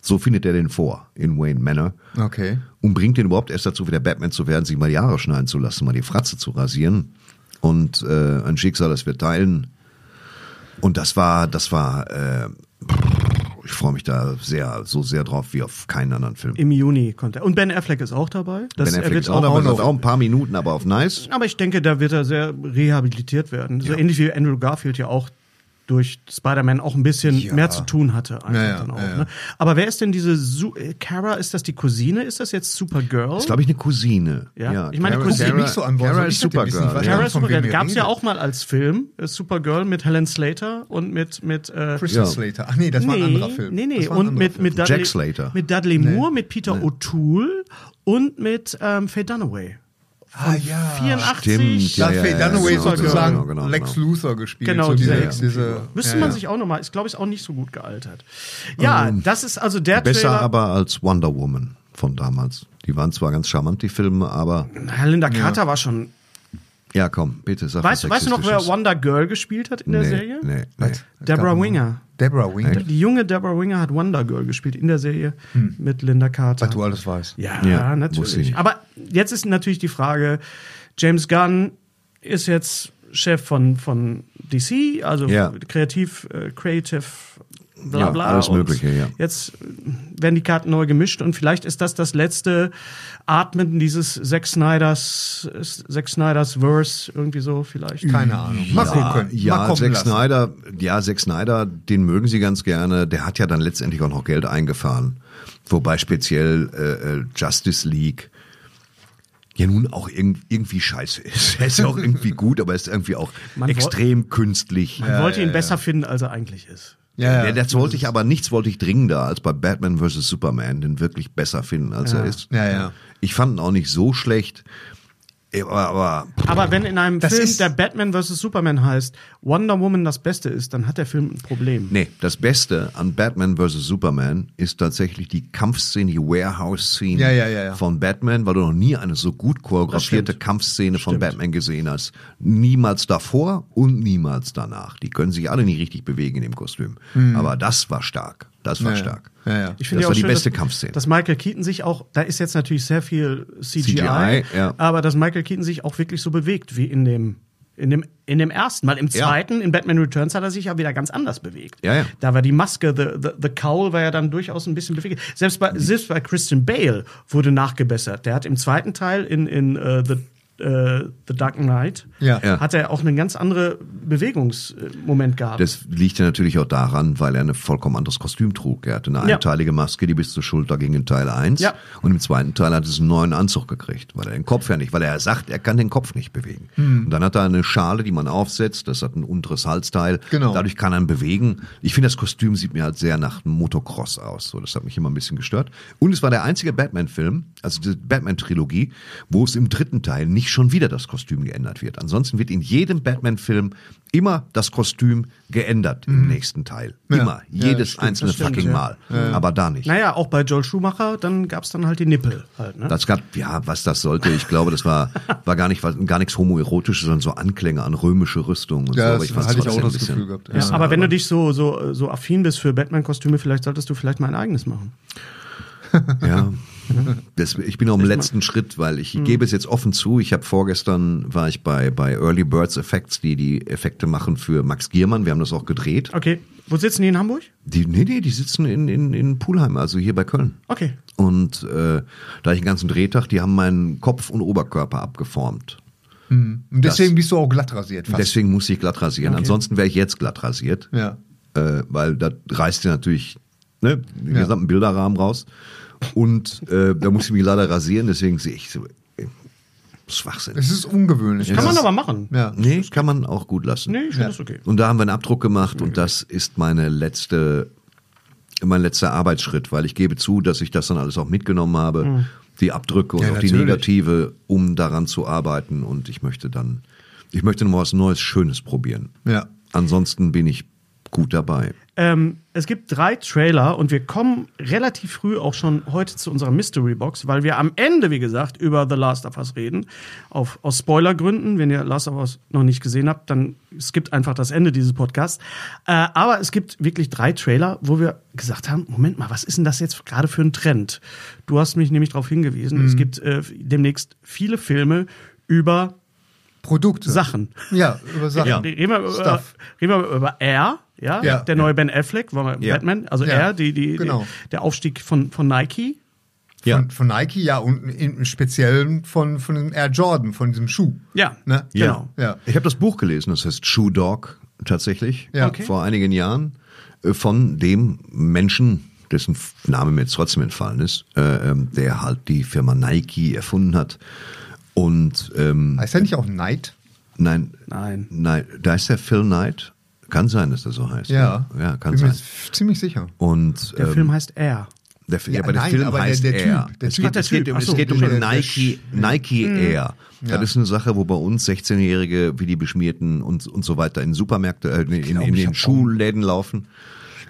so findet er den vor in Wayne Manor. Okay. Und bringt ihn überhaupt erst dazu, wieder Batman zu werden, sich mal die Haare schneiden zu lassen, mal die Fratze zu rasieren. Und äh, ein Schicksal, das wir teilen. Und das war, das war, äh, ich freue mich da sehr, so sehr drauf wie auf keinen anderen Film. Im Juni kommt er. Und Ben Affleck ist auch dabei. Das, ben er Affleck wird ist auch, auch, dabei, hat auch ein paar Minuten, aber auf nice. aber ich denke, da wird er sehr rehabilitiert werden. So ähnlich wie Andrew Garfield ja auch durch Spider-Man auch ein bisschen Ja. mehr zu tun hatte. Einfach Ja, ja, dann auch, ja, ja. Ne? Aber wer ist denn diese Su äh, Kara? Ist das die Cousine? Ist das jetzt Supergirl? Das ist, glaube ich, eine Cousine. Ja. Ich meine, Kara- nicht so an, Kara ist? Supergirl. Kara Ja, ist Supergirl. Gab es ja auch mal als Film. äh, Supergirl mit Helen Slater und mit mit äh, Christian Ja. Slater. Ach nee, das war ein anderer Film. Nee, nee, und mit, mit Dudley, Jack Slater. Mit Dudley Moore, mit Peter O'Toole und mit ähm, Faye Dunaway. Ah, ja. 84. Stimmt, ja, ja, ja, Dunaway genau, sozusagen genau, genau, Lex genau. Luthor gespielt. Genau, so diese, diese diese, Müsste ja, man ja. sich auch nochmal, ist glaube ich auch nicht so gut gealtert. Ja, das ist also der Besser Trailer. aber als Wonder Woman von damals. Die waren zwar ganz charmant, die Filme, aber Na, Linda Carter war schon. ja, komm, bitte sag Weißt, was weißt du noch, wer. Wonder Girl gespielt hat in der nee, Serie? Nee, nee. Deborah Winger. Deborah Winger. Die junge Deborah Winger hat Wonder Girl gespielt in der Serie mit Linda Carter. Was du alles weißt. Ja, Hm. Ja, natürlich. Aber jetzt ist natürlich die Frage, James Gunn ist jetzt Chef von, von DC, also Ja. kreativ, äh, creative, bla Ja, bla. alles Und Mögliche, ja. Jetzt werden die Karten neu gemischt und vielleicht ist das das letzte Atmen dieses Zack Snyders, Zack Snyders Verse, irgendwie so vielleicht. Keine Ahnung. Mal Ja, gucken. ja Mal Zack lassen. Snyder, ja, Zack Snyder, den mögen sie ganz gerne. Der hat ja dann letztendlich auch noch Geld eingefahren. Wobei speziell äh, äh, Justice League ja nun auch irg irgendwie scheiße ist. Er ist ja auch irgendwie gut, aber er ist irgendwie auch Man extrem künstlich. Man wollte ihn besser finden, als er eigentlich ist. Ja, Ja, das wollte ich aber nichts wollte ich dringender als bei Batman vs. Superman den wirklich besser finden, als er ist. Ja, ja. Ich fand ihn auch nicht so schlecht, aber, aber wenn in einem Film, ist- der Batman vs. Superman heißt, Wonder Woman das Beste ist, dann hat der Film ein Problem. Nee, das Beste an Batman vs. Superman ist tatsächlich die Kampfszene, die Warehouse-Szene Ja, ja, ja, von Batman, weil du noch nie eine so gut choreografierte. Kampfszene von Batman gesehen hast. Niemals davor und niemals danach. Die können sich alle nicht richtig bewegen in dem Kostüm. Aber das war stark. Das war. Ja, ja. stark. Ja, ja. Ich finde das ja war auch die schön, beste dass, Kampfszene. Dass Michael Keaton sich auch, da ist jetzt natürlich sehr viel CGI, CGI, ja. aber dass Michael Keaton sich auch wirklich so bewegt wie in dem in dem, in dem ersten, weil im Ja. zweiten, in Batman Returns, hat er sich ja wieder ganz anders bewegt. Ja, ja. Da war die Maske, the, the, the Cowl war ja dann durchaus ein bisschen bewegt. Selbst bei, selbst bei Christian Bale wurde nachgebessert. Der hat im zweiten Teil in, in uh, the, uh, the Dark Knight, Ja. Ja. hat er auch einen ganz anderen Bewegungsmoment gehabt. Das liegt ja natürlich auch daran, weil er ein vollkommen anderes Kostüm trug. Er hatte eine Ja. einteilige Maske, die bis zur Schulter ging in Teil 1. Ja. Und im zweiten Teil hat es einen neuen Anzug gekriegt, weil er den Kopf ja nicht, weil er sagt, er kann den Kopf nicht bewegen. Hm. Und dann hat er eine Schale, die man aufsetzt, das hat ein unteres Halsteil. Genau. Dadurch kann er ihn bewegen. Ich finde, das Kostüm sieht mir halt sehr nach Motocross aus. So, das hat mich immer ein bisschen gestört. Und es war der einzige Batman-Film, also die Batman-Trilogie, wo es im dritten Teil nicht schon wieder das Kostüm geändert wird. Ansonsten wird in jedem Batman-Film immer das Kostüm geändert im nächsten Teil. Mhm. Ja. Immer. Ja, Jedes stimmt, einzelne stimmt, fucking ja. Mal. Aber da nicht. naja, auch bei Joel Schumacher, dann gab es dann halt die Nippel halt, ne? Das gab, ja, was das sollte, ich glaube, das war, war gar nicht, war gar nichts homoerotisches, sondern so Anklänge an römische Rüstung und so. Ja, Aber ich hatte ich auch ein das bisschen- Gefühl gehabt. Ja, aber wenn du dich so, so, so affin bist für Batman-Kostüme, vielleicht solltest du vielleicht mal ein eigenes machen. Ja. Das, ich bin noch im letzten Schritt, weil ich Mhm. gebe es jetzt offen zu. Ich habe vorgestern war ich bei bei Early Birds Effects, die die Effekte machen für Max Giermann. Wir haben das auch gedreht. Okay. Wo sitzen die in Hamburg? Die nee nee, die sitzen in in in Pulheim, also hier bei Köln. Okay. Und äh, da ich einen ganzen Drehtag, die haben meinen Kopf und Oberkörper abgeformt. Und deswegen bist du auch glatt rasiert fast. Deswegen muss ich glatt rasieren. Ansonsten wäre ich jetzt glatt rasiert. Ja. Äh, weil da reißt dir natürlich ne, den Ja. gesamten Bilderrahmen raus. Und äh, da muss ich mich leider rasieren, deswegen sehe ich so äh, Schwachsinn. Es ist ungewöhnlich. Kann Das man aber machen. Ja. Nee, kann man auch gut lassen. Nee, ich finde das okay. Und da haben wir einen Abdruck gemacht und das ist meine letzte, mein letzter Arbeitsschritt, weil ich gebe zu, dass ich das dann alles auch mitgenommen habe, die Abdrücke und Ja, auch die natürlich. Negative, um daran zu arbeiten und ich möchte dann, ich möchte noch mal was Neues, Schönes probieren. Ja. Ansonsten bin ich gut dabei. Ähm, es gibt drei Trailer und wir kommen relativ früh auch schon heute zu unserer Mystery Box, weil wir am Ende, wie gesagt, über The Last of Us reden. Auf, aus Spoilergründen. Wenn ihr Last of Us noch nicht gesehen habt, dann skippt einfach das Ende dieses Podcasts. Äh, aber es gibt wirklich drei Trailer, wo wir gesagt haben: Moment mal, was ist denn das jetzt gerade für ein Trend? Du hast mich nämlich darauf hingewiesen, es gibt äh, demnächst viele Filme über Produkte. Sachen. Ja, über Sachen. Ja. Reden wir über, reden wir über Air, ja, Ja. der neue Ben Affleck, war Ja. Batman, also Ja. Air, die, die, Genau. die, der Aufstieg von, von Nike. Ja. Von, von Nike, ja, und im Speziellen von, von dem Air Jordan, von diesem Schuh. Ja, Ne? genau. Ja. Ich habe das Buch gelesen, das heißt Shoe Dog tatsächlich, Ja. Okay. vor einigen Jahren, äh, von dem Menschen, dessen Name mir jetzt trotzdem entfallen ist, äh, ähm, der halt die Firma Nike erfunden hat. Und ähm, Heißt der nicht auch Knight? nein, Nein. nein, da ist der Phil Knight. Kann sein, dass der so heißt. Ja. ja kann Bin mir sein. f- ziemlich sicher. Und Der ähm, Film heißt Air. Der, ja, Ja, aber der nein, Film aber der- heißt der Air. Typ, der es Typ. geht, Ach, es der geht, Typ. um- Ach es so, geht um der- den der- Nike, Nike Air. Ja. Das ist eine Sache, wo bei uns 16-Jährige wie die Beschmierten und, und so weiter in Supermärkte, äh, in, in, in ich den Schuhläden laufen.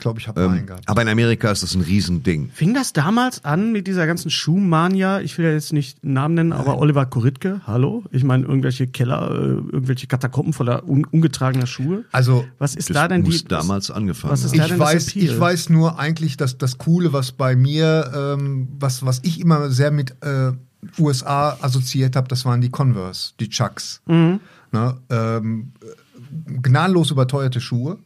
Ich glaube, ich habe einen Ähm, gehabt. aber in Amerika ist das ein Riesending. Fing das damals an mit dieser ganzen Schuhmania? Ich will ja jetzt nicht einen Namen nennen, aber Oliver Koritke, hallo? Ich meine, irgendwelche Keller, äh, irgendwelche Katakomben voller un ungetragener Schuhe. Also, Was ist Das da denn muss die. damals angefangen was ist da ich denn weiß, ich weiß nur eigentlich, dass das Coole, was bei mir, ähm, was, was ich immer sehr mit äh, USA assoziiert habe, das waren die Converse, die Chucks. Mhm. Ne, ähm, gnadenlos überteuerte Schuhe.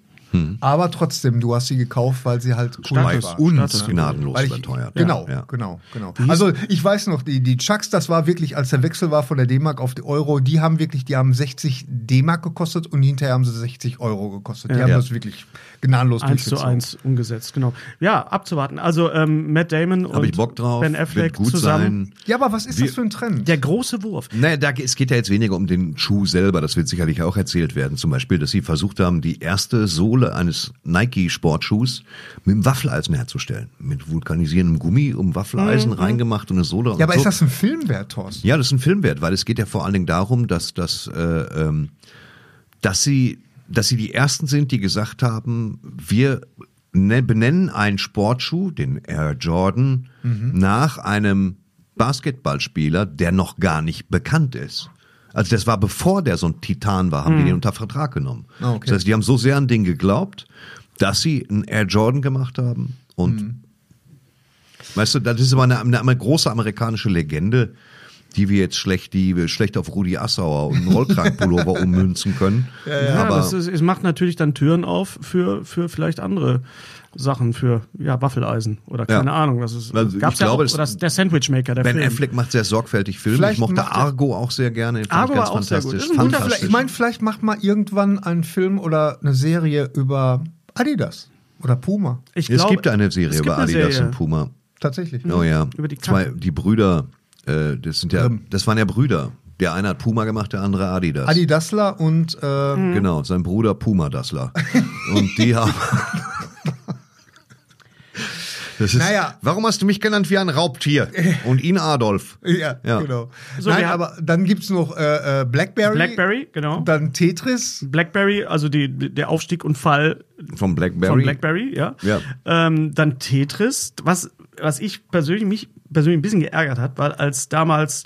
Aber trotzdem, du hast sie gekauft, weil sie halt cool waren. Uns Status. gnadenlos Weil ich, überteuert. Genau, Ja. genau, genau. Also ich weiß noch, die, die Chucks, das war wirklich, als der Wechsel war von der D-Mark auf die Euro, die haben wirklich, die haben 60 D-Mark gekostet und hinterher haben sie 60 Euro gekostet. Die Ja. haben Ja. das wirklich gnadenlos Eins zu eins umgesetzt, genau. Ja, abzuwarten. Also ähm, Matt Damon Habe und ich Bock drauf, Ben wird Affleck gut zusammen. sein. Ja, aber was ist Wir- das für ein Trend? Der große Wurf. Naja, da, es geht ja jetzt weniger um den Schuh selber, das wird sicherlich auch erzählt werden. Zum Beispiel, dass sie versucht haben, die erste Sohle eines Nike-Sportschuhs mit einem Waffeleisen herzustellen. Mit vulkanisierendem Gummi um Waffeleisen reingemacht und eine Sohle. und ja, aber so. ist das ein Filmwert, Thorsten? Ja, das ist ein Filmwert, weil es geht ja vor allen Dingen darum, dass, dass, äh, ähm, dass, sie, dass sie die Ersten sind, die gesagt haben, wir ne, benennen einen Sportschuh, den Air Jordan, nach einem Basketballspieler, der noch gar nicht bekannt ist. Also das war bevor der so ein Titan war, haben die den unter Vertrag genommen. Ah, okay. Das heißt, die haben so sehr an den geglaubt, dass sie einen Air Jordan gemacht haben und Weißt du, das ist aber eine, eine, eine große amerikanische Legende, die wir jetzt schlecht, die wir schlecht auf Rudi Assauer und einen Rollkragenpullover ummünzen können. Ja, aber das ist, es macht natürlich dann Türen auf für, für vielleicht andere Sachen, für ja, Waffeleisen oder keine Ja. Ahnung. Was ist, Also ich gab's ja glaube, auch, es- oder der Sandwich Maker, der Ben Film. Affleck macht sehr sorgfältig Film. Vielleicht ich mochte Argo auch sehr gerne. Fand ich Argo ganz war auch sehr gut. fantastisch. Das ich meine, vielleicht macht mal irgendwann einen Film oder eine Serie über Adidas oder Puma. Ich es gibt eine Serie gibt über eine Adidas Serie. und Puma. Tatsächlich. Oh ja. Über die Zwei, die Brüder, äh, das sind ja, Ähm. das waren ja Brüder. Der eine hat Puma gemacht, der andere Adidas. Adidasler und äh, Mhm. Genau, sein Bruder Puma Dassler. und die haben. Das ist, Naja. Warum hast du mich genannt wie ein Raubtier? Und ihn Adolf. ja, Ja. genau. So, Nein, aber dann gibt's noch äh, äh, Blackberry. Blackberry, genau. Dann Tetris. Blackberry, also die, der Aufstieg und Fall Vom Blackberry. von Blackberry, ja. Ja. Ähm, dann Tetris, was, was ich persönlich, mich persönlich ein bisschen geärgert hat, weil als damals,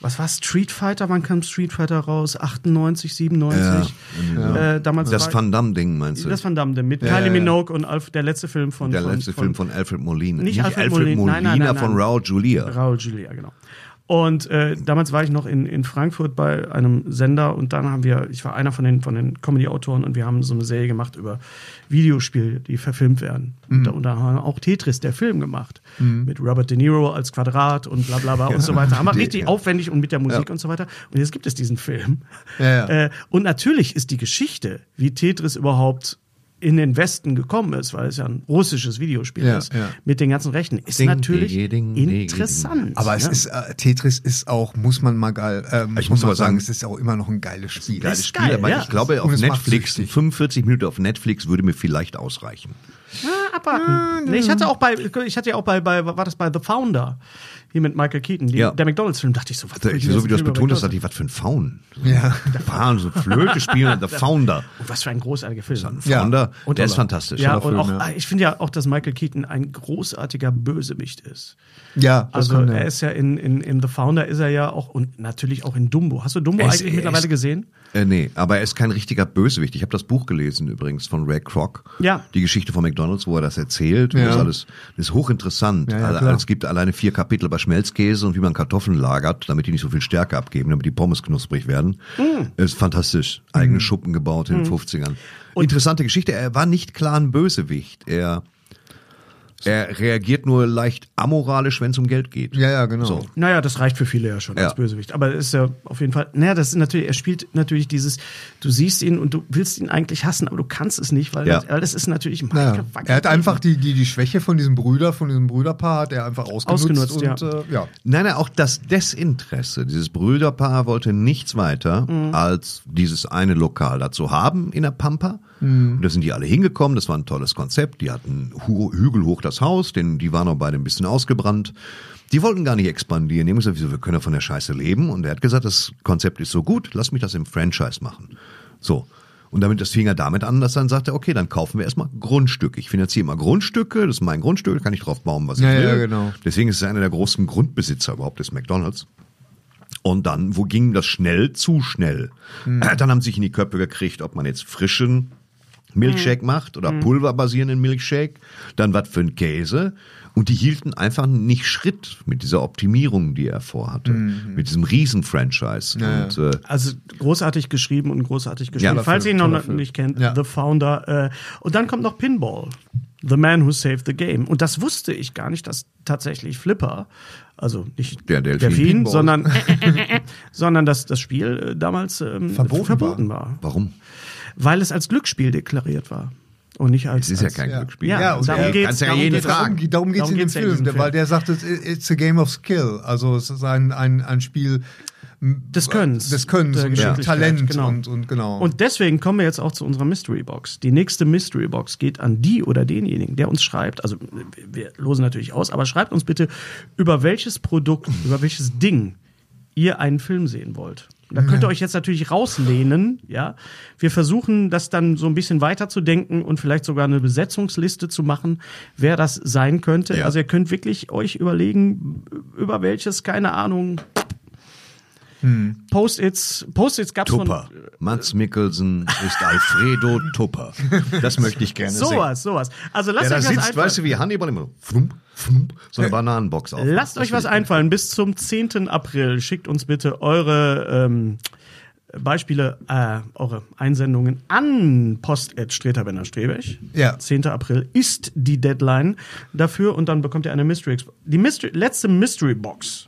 was war Street Fighter, wann kam Street Fighter raus? 98, 97? Äh, damals Das war, Van Damme-Ding, meinst du? das Van Damme, mit Kylie ja. Minogue und Alf, der letzte Film von der letzte von, Film von Alfred Molina. Nicht Alfred Molina, nein, nein, nein, von. Raul Julia. Raul Julia, genau. Und äh, damals war ich noch in, in Frankfurt bei einem Sender und dann haben wir, ich war einer von den, von den Comedy-Autoren und wir haben so eine Serie gemacht über Videospiele, die verfilmt werden. Und, da, und da haben wir auch Tetris, der Film gemacht. Mit Robert De Niro als Quadrat und bla bla bla und so weiter. Haben wir richtig ja. aufwendig und mit der Musik und so weiter. Und jetzt gibt es diesen Film. Ja, ja. Äh, und natürlich ist die Geschichte, wie Tetris überhaupt in den Westen gekommen ist, weil es ja ein russisches Videospiel Ja, ist, ja. mit den ganzen Rechten, ist Ding, natürlich ding, ding, ding, interessant. Aber es ja. ist, äh, Tetris ist auch, muss man mal geil, ähm, Ich muss aber sagen, es ist auch immer noch ein geiles Spiel. Geiles Spiel, geil, aber ja. ich glaube, auf Netflix, süchtig. 45 Minuten auf Netflix würde mir vielleicht ausreichen. Ah, abwarten. nee, ich hatte auch bei, ich hatte ja auch bei, bei, war das bei The Founder? Hier mit Michael Keaton, die, Ja. der McDonalds-Film, dachte ich so, was So wie du das betont hast, dachte ich, was für ein Faun. Ja. Faun, so Flöte spielen, The Founder. Oh, was für ein großartiger Film. Ein Founder, Und der ist fantastisch. Ja, und Film, auch, ich finde ja auch, dass Michael Keaton ein großartiger Bösewicht ist. Ja, das Also er ist ja in, in, in The Founder ist er ja auch und natürlich auch in Dumbo. Hast du Dumbo ist- eigentlich er mittlerweile ist- gesehen? Äh, nee, aber er ist kein richtiger Bösewicht. Ich habe das Buch gelesen übrigens von Ray Kroc. Ja. Die Geschichte von McDonalds, wo er das erzählt. Und Ja. Das ist alles das ist hochinteressant. Ja, ja, also, es gibt alleine vier Kapitel bei Schmelzkäse und wie man Kartoffeln lagert, damit die nicht so viel Stärke abgeben, damit die Pommes knusprig werden. Mm. Ist fantastisch. Eigene Schuppen gebaut in den 50ern. Interessante Geschichte. Er war nicht klar ein Bösewicht. Er, er reagiert nur leicht amoralisch, wenn es um Geld geht. Ja, ja, genau. So. Naja, das reicht für viele ja schon Ja. als Bösewicht. Aber ist ja auf jeden Fall, naja, das ist natürlich, er spielt natürlich dieses, du siehst ihn und du willst ihn eigentlich hassen, aber du kannst es nicht, weil, Ja. das, weil das ist natürlich Ja. Michael fucking Er hat einfach die, die, die Schwäche von diesem Brüder, von diesem Brüderpaar, hat er einfach ausgenutzt. Ausgenutzt, und, ja. Äh, ja. Nein, nein, auch das Desinteresse. Dieses Brüderpaar wollte nichts weiter, als dieses eine Lokal dazu haben in der Pampa. Und da sind die alle hingekommen. Das war ein tolles Konzept. Die hatten Hügel hoch das Haus, denn die waren auch beide ein bisschen ausgebrannt. Die wollten gar nicht expandieren. Die haben gesagt, wieso, wir können ja von der Scheiße leben. Und er hat gesagt, das Konzept ist so gut, lass mich das im Franchise machen. So. Und damit das fing er damit an, dass er dann sagte, okay, dann kaufen wir erstmal Grundstücke. Ich finanziere immer Grundstücke, das ist mein Grundstück, da kann ich drauf bauen, was ich Ja, will. ja, genau. Deswegen ist er einer der großen Grundbesitzer überhaupt des McDonalds. Und dann, wo ging das schnell? Zu schnell. Hm. Dann haben sie sich in die Köpfe gekriegt, ob man jetzt frischen Milkshake macht oder pulverbasierenden Milkshake, dann was für ein Käse. Und die hielten einfach nicht Schritt mit dieser Optimierung, die er vorhatte. Hm. Mit diesem Riesen-Franchise. Und äh, Also großartig geschrieben und großartig geschrieben. Ja, Falls ihr ihn noch nicht kennt, Ja. The Founder. Äh, und dann kommt noch Pinball. The Man Who Saved the Game. Und das wusste ich gar nicht, dass tatsächlich Flipper, also nicht Der Delfin. Pinball. sondern, sondern dass das Spiel äh, damals ähm, Verboten verboten war. warum? Weil es als Glücksspiel deklariert war. Und nicht als. Es ist ja als, kein ja. Glücksspiel. Ja, Ja, und darum er- geht's. kannst ja darum geht's. fragen. Darum, darum geht es in dem geht's ja in Film, der- weil Film. der sagt, it's, it's a game of skill. Also es ist ein, ein, ein Spiel Des Könnens. des Könnens Der und Talent genau. und, und genau. Und deswegen kommen wir jetzt auch zu unserer Mystery Box. Die nächste Mystery Box geht an die oder denjenigen, der uns schreibt. Also wir losen natürlich aus, aber schreibt uns bitte, über welches Produkt, über welches Ding ihr einen Film sehen wollt. Da könnt ihr euch jetzt natürlich rauslehnen, ja. Wir versuchen das dann so ein bisschen weiterzudenken und vielleicht sogar eine Besetzungsliste zu machen, wer das sein könnte. Ja. Also ihr könnt wirklich euch überlegen, über welches, keine Ahnung, Post-its, Post-its gab's von Tupper. Mats Mikkelsen ist Alfredo Tupper. Das möchte ich gerne sehen. Sowas, sowas. Also lasst da euch was sitzt, einfallen. weißt du, wie Hannibal immer flump, flump, so eine Bananenbox auf. Lasst euch was einfallen. Bis zum 10. April schickt uns bitte eure ähm, Beispiele, äh, eure Einsendungen an post.streterbenner-strebech. Ja. 10. April ist die Deadline dafür und dann bekommt ihr eine Mystery. Die Mystery, letzte Mystery Box.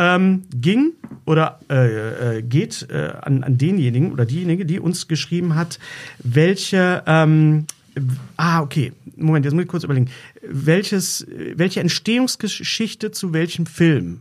Ähm, ging oder äh, äh, geht äh, an, an denjenigen oder diejenige, die uns geschrieben hat, welche ähm, Ah, okay. Moment, jetzt muss ich kurz überlegen. Welches, welche Entstehungsgeschichte zu welchem Film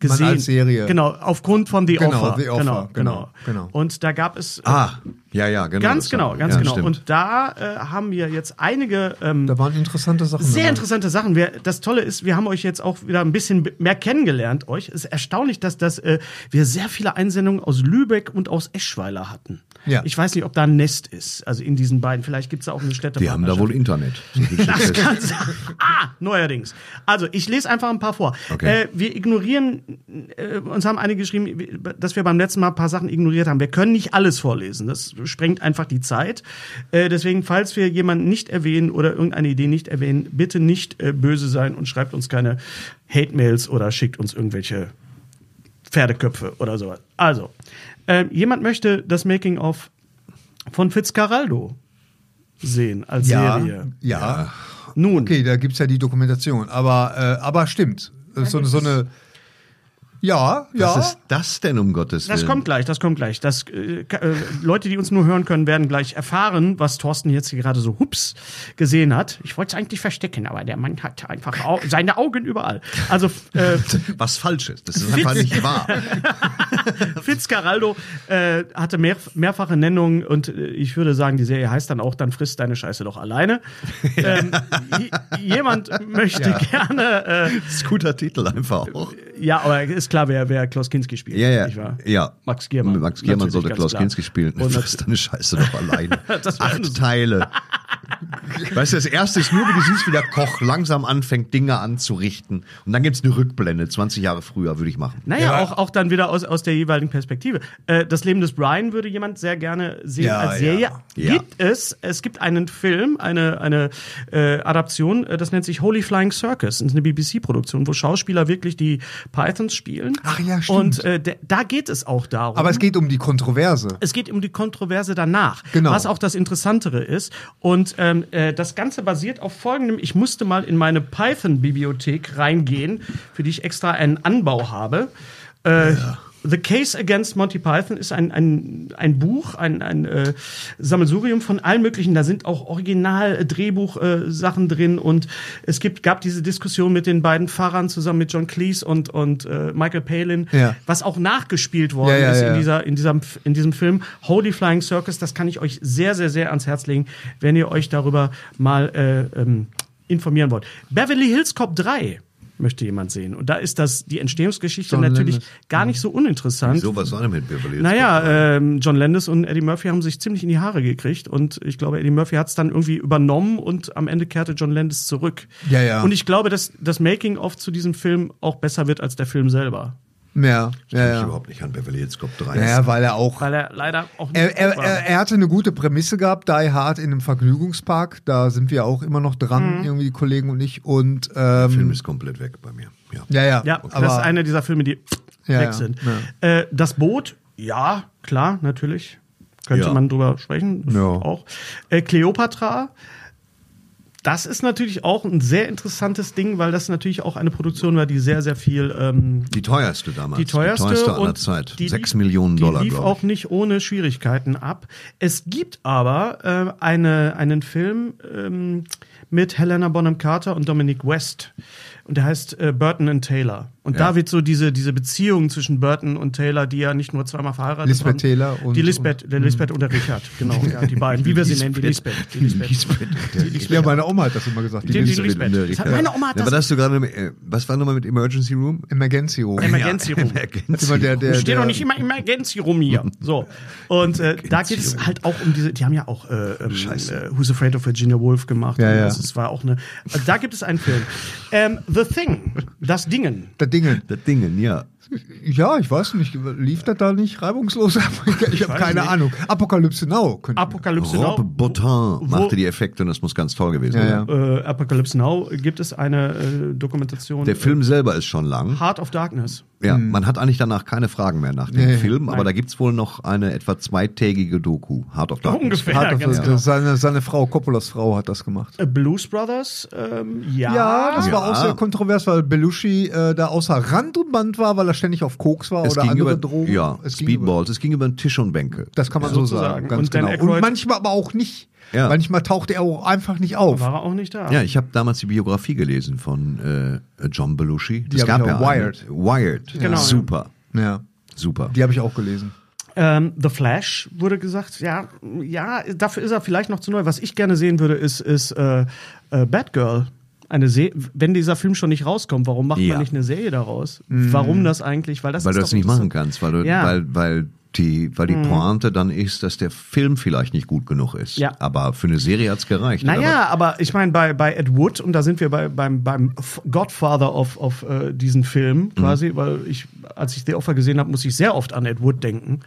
gesehen. als Serie. Genau, aufgrund von The Genau, Offer. The Offer, Genau, genau. genau, genau. Und da gab es äh, Ah, ja, ja, genau. ganz genau, ganz ja, genau. stimmt. Und da äh, haben wir jetzt einige ähm, Da waren interessante Sachen. sehr dabei. interessante Sachen. Wir, das Tolle ist, wir haben euch jetzt auch wieder ein bisschen mehr kennengelernt. Euch Es ist erstaunlich, dass das, äh, wir sehr viele Einsendungen aus Lübeck und aus Eschweiler hatten. Ja. Ich weiß nicht, ob da ein Nest ist. Also in diesen beiden. Vielleicht gibt es da auch eine Städte. Die haben da wohl Internet. Das fest. kann sein. Ah, neuerdings. Also, ich lese einfach ein paar vor. Okay. Äh, wir ignorieren, äh, uns haben einige geschrieben, dass wir beim letzten Mal ein paar Sachen ignoriert haben. Wir können nicht alles vorlesen. Das sprengt einfach die Zeit. Äh, deswegen, falls wir jemanden nicht erwähnen oder irgendeine Idee nicht erwähnen, bitte nicht äh, böse sein und schreibt uns keine Hate-Mails oder schickt uns irgendwelche Pferdeköpfe oder sowas. Also, äh, jemand möchte das Making-of von Fitzcarraldo sehen als ja, Serie. Ja. Nun, Okay, da gibt's ja die Dokumentation. Aber, äh, aber stimmt. So, so eine. Ja, ja. Was ist das denn um Gottes Willen? Das kommt gleich, das kommt gleich. Das, äh, äh, Leute, die uns nur hören können, werden gleich erfahren, was Thorsten jetzt hier gerade so hups gesehen hat. Ich wollte es eigentlich verstecken, aber der Mann hat einfach au seine Augen überall. Also äh, Was Falsches. Das ist einfach nicht wahr. Fitzcarraldo äh, hatte mehr, mehrfache Nennungen und äh, ich würde sagen, die Serie heißt dann auch, dann frisst deine Scheiße doch alleine. ähm, jemand möchte gerne, äh, Das ist ein guter Titel einfach auch. ja, aber ist klar, wer, wer Klaus Kinski spielt. Ja, ja. Ja. Max Giermann. Max Giermann sollte Klaus klar. Kinski spielen. Und Frisst deine Scheiße doch alleine. Das Acht Teile. Weißt du, das erste ist nur, wie du siehst, wie der Koch langsam anfängt, Dinge anzurichten. Und dann gibt's eine Rückblende, 20 Jahre früher, würde ich machen. Naja, auch, auch dann wieder aus, aus der jeweiligen Perspektive. Äh, das Leben des Brian würde jemand sehr gerne sehen Ja, als Serie. ja. Ja. Gibt es, es gibt einen Film, eine, eine äh, Adaption, äh, das nennt sich Holy Flying Circus. Das ist eine BBC-Produktion, wo Schauspieler wirklich die Pythons spielen. Ach ja, stimmt. Und äh, da geht es auch darum. aber es geht um die Kontroverse. Es geht um die Kontroverse danach, Genau. was auch das Interessantere ist. Und ähm, äh, das Ganze basiert auf folgendem, ich musste mal in meine Python-Bibliothek reingehen, für die ich extra einen Anbau habe. Äh, The Case Against Monty Python ist ein, ein, ein Buch, ein, ein äh, Sammelsurium von allen möglichen. Da sind auch Original-Drehbuch-Sachen äh, Sachen drin und es gibt, gab diese Diskussion mit den beiden Pfarrern zusammen mit John Cleese und, und äh, Michael Palin, Ja. was auch nachgespielt worden Ja, ja, ist in dieser, in, diesem, in diesem Film. Holy Flying Circus, das kann ich euch sehr, sehr, sehr ans Herz legen, wenn ihr euch darüber mal äh, ähm, informieren wollt. Beverly Hills Cop 3 möchte jemand sehen. Und da ist das die Entstehungsgeschichte John natürlich Landis. gar nicht so uninteressant. So was war denn mit Beverly Hills? Naja, ähm, John Landis und Eddie Murphy haben sich ziemlich in die Haare gekriegt und ich glaube, Eddie Murphy hat es dann irgendwie übernommen und am Ende kehrte John Landis zurück. Ja, ja. Und ich glaube, dass das Making-of zu diesem Film auch besser wird als der Film selber. Ja, Ich ja, ja. ja. überhaupt nicht an Beverly Hills Cop 3. Ja, weil er auch. Weil er leider auch nicht Er, er, er, er hatte eine gute Prämisse gehabt, Die Hard in einem Vergnügungspark. Da sind wir auch immer noch Mhm. dran, irgendwie die Kollegen und ich. Und Der ähm, Film ist komplett weg bei mir. Ja. ja, ja, Ja, aber das ist einer dieser Filme, die Ja, weg ja, sind. Äh, das Boot, ja, klar, natürlich. Könnte Ja. man drüber sprechen. Das Ja. Auch. Äh, Cleopatra, das ist natürlich auch ein sehr interessantes Ding, weil das natürlich auch eine Produktion war, die sehr, sehr viel ähm, Die teuerste damals. die teuerste, aller und Zeit. Die Sechs lief- Millionen Dollar, Die lief auch ich. nicht ohne Schwierigkeiten ab. Es gibt aber äh, eine, einen Film ähm, mit Helena Bonham Carter und Dominic West. Und der heißt äh, Burton and Taylor. Und Ja. da wird so diese, diese Beziehung zwischen Burton und Taylor, die ja nicht nur zweimal verheiratet Lisbeth waren. Taylor und- die Lisbeth, der Lisbeth und der Richard, genau, ja, die beiden, wie wir sie nennen, die Lisbeth. Die Lisbeth. Lisbeth. Die ja, meine Oma hat das immer gesagt. Die Die- die Lisbeth. Lisbeth. Der Das hat- Richard. meine Oma hat Ja, das- aber hast du gerade, äh, was war nochmal mit Emergency Room? Emergency Room. Emergency Room. Emergency Immer der, der, Ich stehe der, doch nicht immer Emergency rum hier. So. Und äh, da geht es halt auch um diese, die haben ja auch äh, ähm, äh, Who's Afraid of Virginia Woolf gemacht. Ja, Und ja. Das ist- war auch eine. Also da gibt es einen Film. Ähm, The Thing, das Dingen. der Dinge. Das Dingen, ja. Ja, ich weiß nicht, lief das da nicht reibungslos? ich habe keine nicht. Ahnung. Apokalypse Now. könnte- Apokalypse Rob Now. Bottin wo- machte die Effekte und das muss ganz toll gewesen Ja, sein. ja. Äh, Apocalypse Now gibt es eine äh, Dokumentation. Der Film selber ist schon lang. Heart of Darkness. Ja, man hat eigentlich danach keine Fragen mehr nach dem Nee, Film, aber nein. da gibt's wohl noch eine etwa zweitägige Doku, Heart of Darkness. Ungefähr, Hat das, ganz genau. seine, seine Frau, Coppolas Frau, hat das gemacht. Äh, Blues Brothers, ähm, ja. Ja, das war Ja. auch sehr kontrovers, weil Belushi äh, da außer Rand und Band war, weil er ständig auf Koks war Es oder andere über, Drogen. ja, Es ging über- Speedballs, es ging über Tisch und Bänke. Das kann man so Sozusagen. sagen. Ganz Und genau. Und manchmal aber auch nicht. Ja. Manchmal tauchte er auch einfach nicht auf. War er auch nicht da? Ja, ich habe damals die Biografie gelesen von äh, John Belushi. Das hab gab ja Wired. eine. Wired. Genau, ja. Super, Ja, super. die habe ich auch gelesen. Ähm, The Flash wurde gesagt, ja, ja, dafür ist er vielleicht noch zu neu. Was ich gerne sehen würde, ist, ist äh, äh, Batgirl. Eine Se wenn dieser Film schon nicht rauskommt, warum macht Ja. man nicht eine Serie daraus? Warum das eigentlich? Weil das weil ist du das nicht machen kannst, weil du, Ja. Mhm. weil, weil die, weil die Pointe dann ist, dass der Film vielleicht nicht gut genug ist. Ja. Aber für eine Serie hat's gereicht. Naja, aber ich meine, bei, bei Ed Wood, und da sind wir bei, beim, beim Godfather of, of äh, diesen Film quasi, weil ich, als ich The Offer gesehen habe, muss ich sehr oft an Ed Wood denken,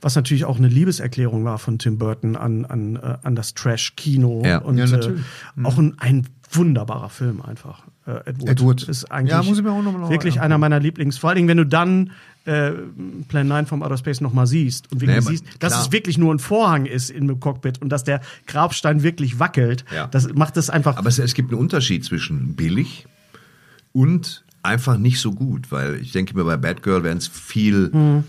was natürlich auch eine Liebeserklärung war von Tim Burton an, an, äh, an das Trash-Kino. Ja. Und Ja, natürlich. Äh, auch ein, ein wunderbarer Film einfach. Äh, Ed Wood. Ed Wood. ist eigentlich Ja, muss ich mir auch noch mal wirklich einer meiner Lieblings. Vor allen Dingen, wenn du dann äh, Plan 9 vom Outer Space nochmal siehst und wirklich Nee, siehst, dass klar. es wirklich nur ein Vorhang ist im Cockpit und dass der Grabstein wirklich wackelt, Ja. das macht es einfach. Aber es, es gibt einen Unterschied zwischen billig und einfach nicht so gut, weil ich denke mir, bei Batgirl wären es viel, Hm.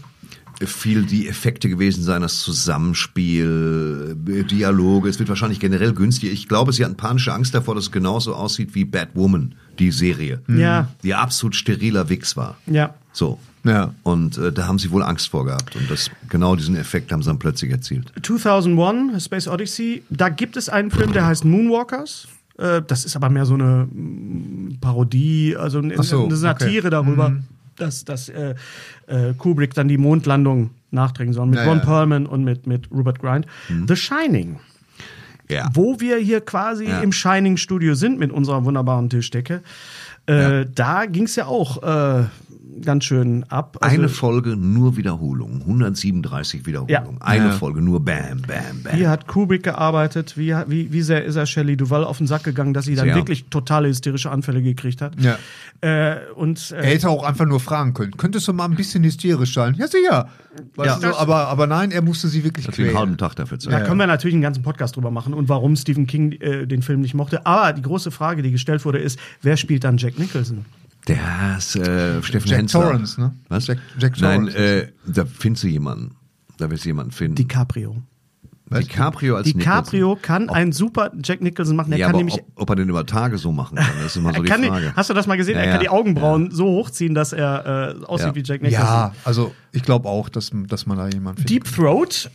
Viel die Effekte gewesen sein, das Zusammenspiel, äh, Dialoge. Es wird wahrscheinlich generell günstig. Ich glaube, sie hatten panische Angst davor, dass es genauso aussieht wie Batwoman, die Serie. Ja. Die absolut steriler Wix war. ja. So. Ja. Und äh, da haben sie wohl Angst vor gehabt. Und das, genau diesen Effekt haben sie dann plötzlich erzielt. 2001, A Space Odyssey, da gibt es einen Film, der heißt Moonwalkers. Äh, Das ist aber mehr so eine mm, Parodie, also eine, so, eine Satire okay. darüber, dass, dass äh, äh, Kubrick dann die Mondlandung nachdringen soll mit Ja, Ron ja. Perlman und mit, mit Rupert Grint. The Shining. Ja. wo wir hier quasi Ja. im Shining Studio sind mit unserer wunderbaren Tischdecke. Äh, Da ging es ja auch äh, ganz schön ab. Also, Eine Folge nur Wiederholungen, 137 Wiederholungen. Ja. Eine Ja. Folge nur Bam, Bam, Bam. Wie hat Kubrick gearbeitet? Wie, wie, wie sehr ist er Shelley Duval auf den Sack gegangen, dass sie dann Sehr. wirklich totale hysterische Anfälle gekriegt hat? Ja. Äh, und Er äh, hätte auch einfach nur fragen können. Könntest du mal ein bisschen hysterisch sein? Ja, sicher. Weißt Ja. du, aber, aber nein, er musste sie wirklich sie einen quälen. halben Tag dafür Zeit. da können wir natürlich einen ganzen Podcast drüber machen und warum Stephen King äh, den Film nicht mochte. Aber die große Frage, die gestellt wurde, ist, wer spielt dann Jack Nicholson? Der ist äh, Steffen Jack Hensler. Torrance, ne? Was? Jack- Jack Nein, äh, da findest du jemanden. Da wirst du jemanden finden. DiCaprio. DiCaprio als DiCaprio Nicholson. kann einen super Jack Nicholson machen. Der ja, kann aber nämlich ob, ob er den über Tage so machen kann, das ist immer so er die Frage. hast du das mal gesehen? Ja, er ja. kann die Augenbrauen so hochziehen, dass er äh, aussieht Ja. wie Jack Nicholson. Ja, also ich glaube auch, dass, dass man da jemanden findet. Deep Throat.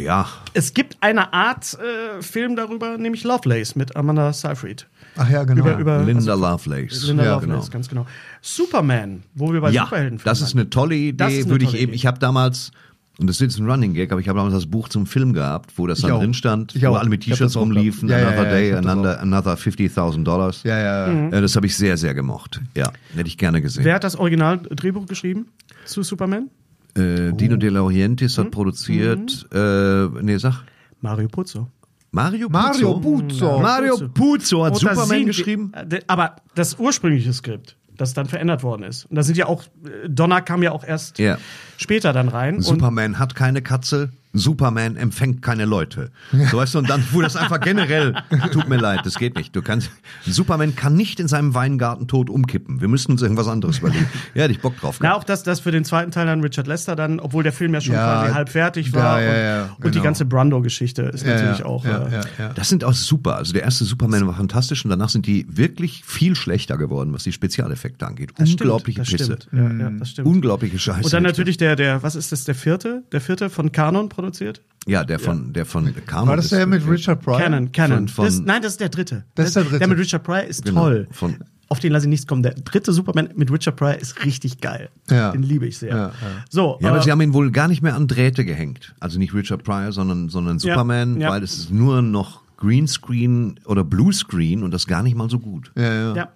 Ja, Es gibt eine Art äh, Film darüber, nämlich Lovelace mit Amanda Seyfried. Ach ja, genau. Über, über Linda Lovelace. Linda ja, Lovelace, ganz genau. Superman, wo wir bei Ja, Superheldenfilmen das ist eine tolle Idee, eine würde ich eben. Idee. Ich habe damals, und das ist jetzt ein Running Gag, aber ich habe damals das Buch zum Film gehabt, wo das Ich dann auch. drin stand, Ich wo auch. alle mit T-Shirts rumliefen. Ja, ja, Another ja, Day, another, another 50.000 Dollars. Ja, ja, ja. Äh, Das habe ich sehr, sehr gemocht. Ja, hätte ich gerne gesehen. Wer hat das Original-Drehbuch geschrieben zu Superman? Äh, Dino De Laurentiis hat produziert, äh, nee, sag, Mario Puzo. Mario Puzo. Mario Puzo. Mario Puzo hat Und Superman geschrieben. äh, Aber das ursprüngliche Skript, das dann verändert worden ist. Und da sind ja auch, äh, Donner kam ja auch erst Ja. später dann rein. Superman hat keine Katze, Superman empfängt keine Leute. So weißt du, und dann wurde das einfach generell, tut mir leid, das geht nicht. Du kannst, Superman kann nicht in seinem Weingarten tot umkippen. Wir müssen uns irgendwas anderes überlegen. Ja, hätte ich Bock drauf. Na, gehabt. auch das, das für den zweiten Teil dann Richard Lester dann, obwohl der Film ja schon Ja, quasi halb fertig war. ja, ja, und, ja, und die genau. ganze Brando-Geschichte ist natürlich auch. Äh. Das sind auch super. Also der erste Superman war fantastisch und danach sind die wirklich viel schlechter geworden, was die Spezialeffekte angeht. das Unglaubliche das Pisse. Stimmt. Stimmt. Unglaubliche Scheiße. Und dann natürlich der, der, was ist das, der vierte? Der vierte von Kanon produziert? Ja, der von, der von Carmen. War das der mit Richard Pryor? Canon, Canon. Von- das, nein, das ist der dritte. Das ist der dritte. Der mit Richard Pryor ist Genau, toll. von- Auf den lasse ich nichts kommen. Der dritte Superman mit Richard Pryor ist richtig geil. Ja. Den liebe ich sehr. Ja, ja. So, Ja, aber äh, sie haben ihn wohl gar nicht mehr an Drähte gehängt. Also nicht Richard Pryor, sondern, sondern Ja, Superman, ja. weil es ist nur noch Greenscreen oder Bluescreen und das gar nicht mal so gut. Ja, ja. ja.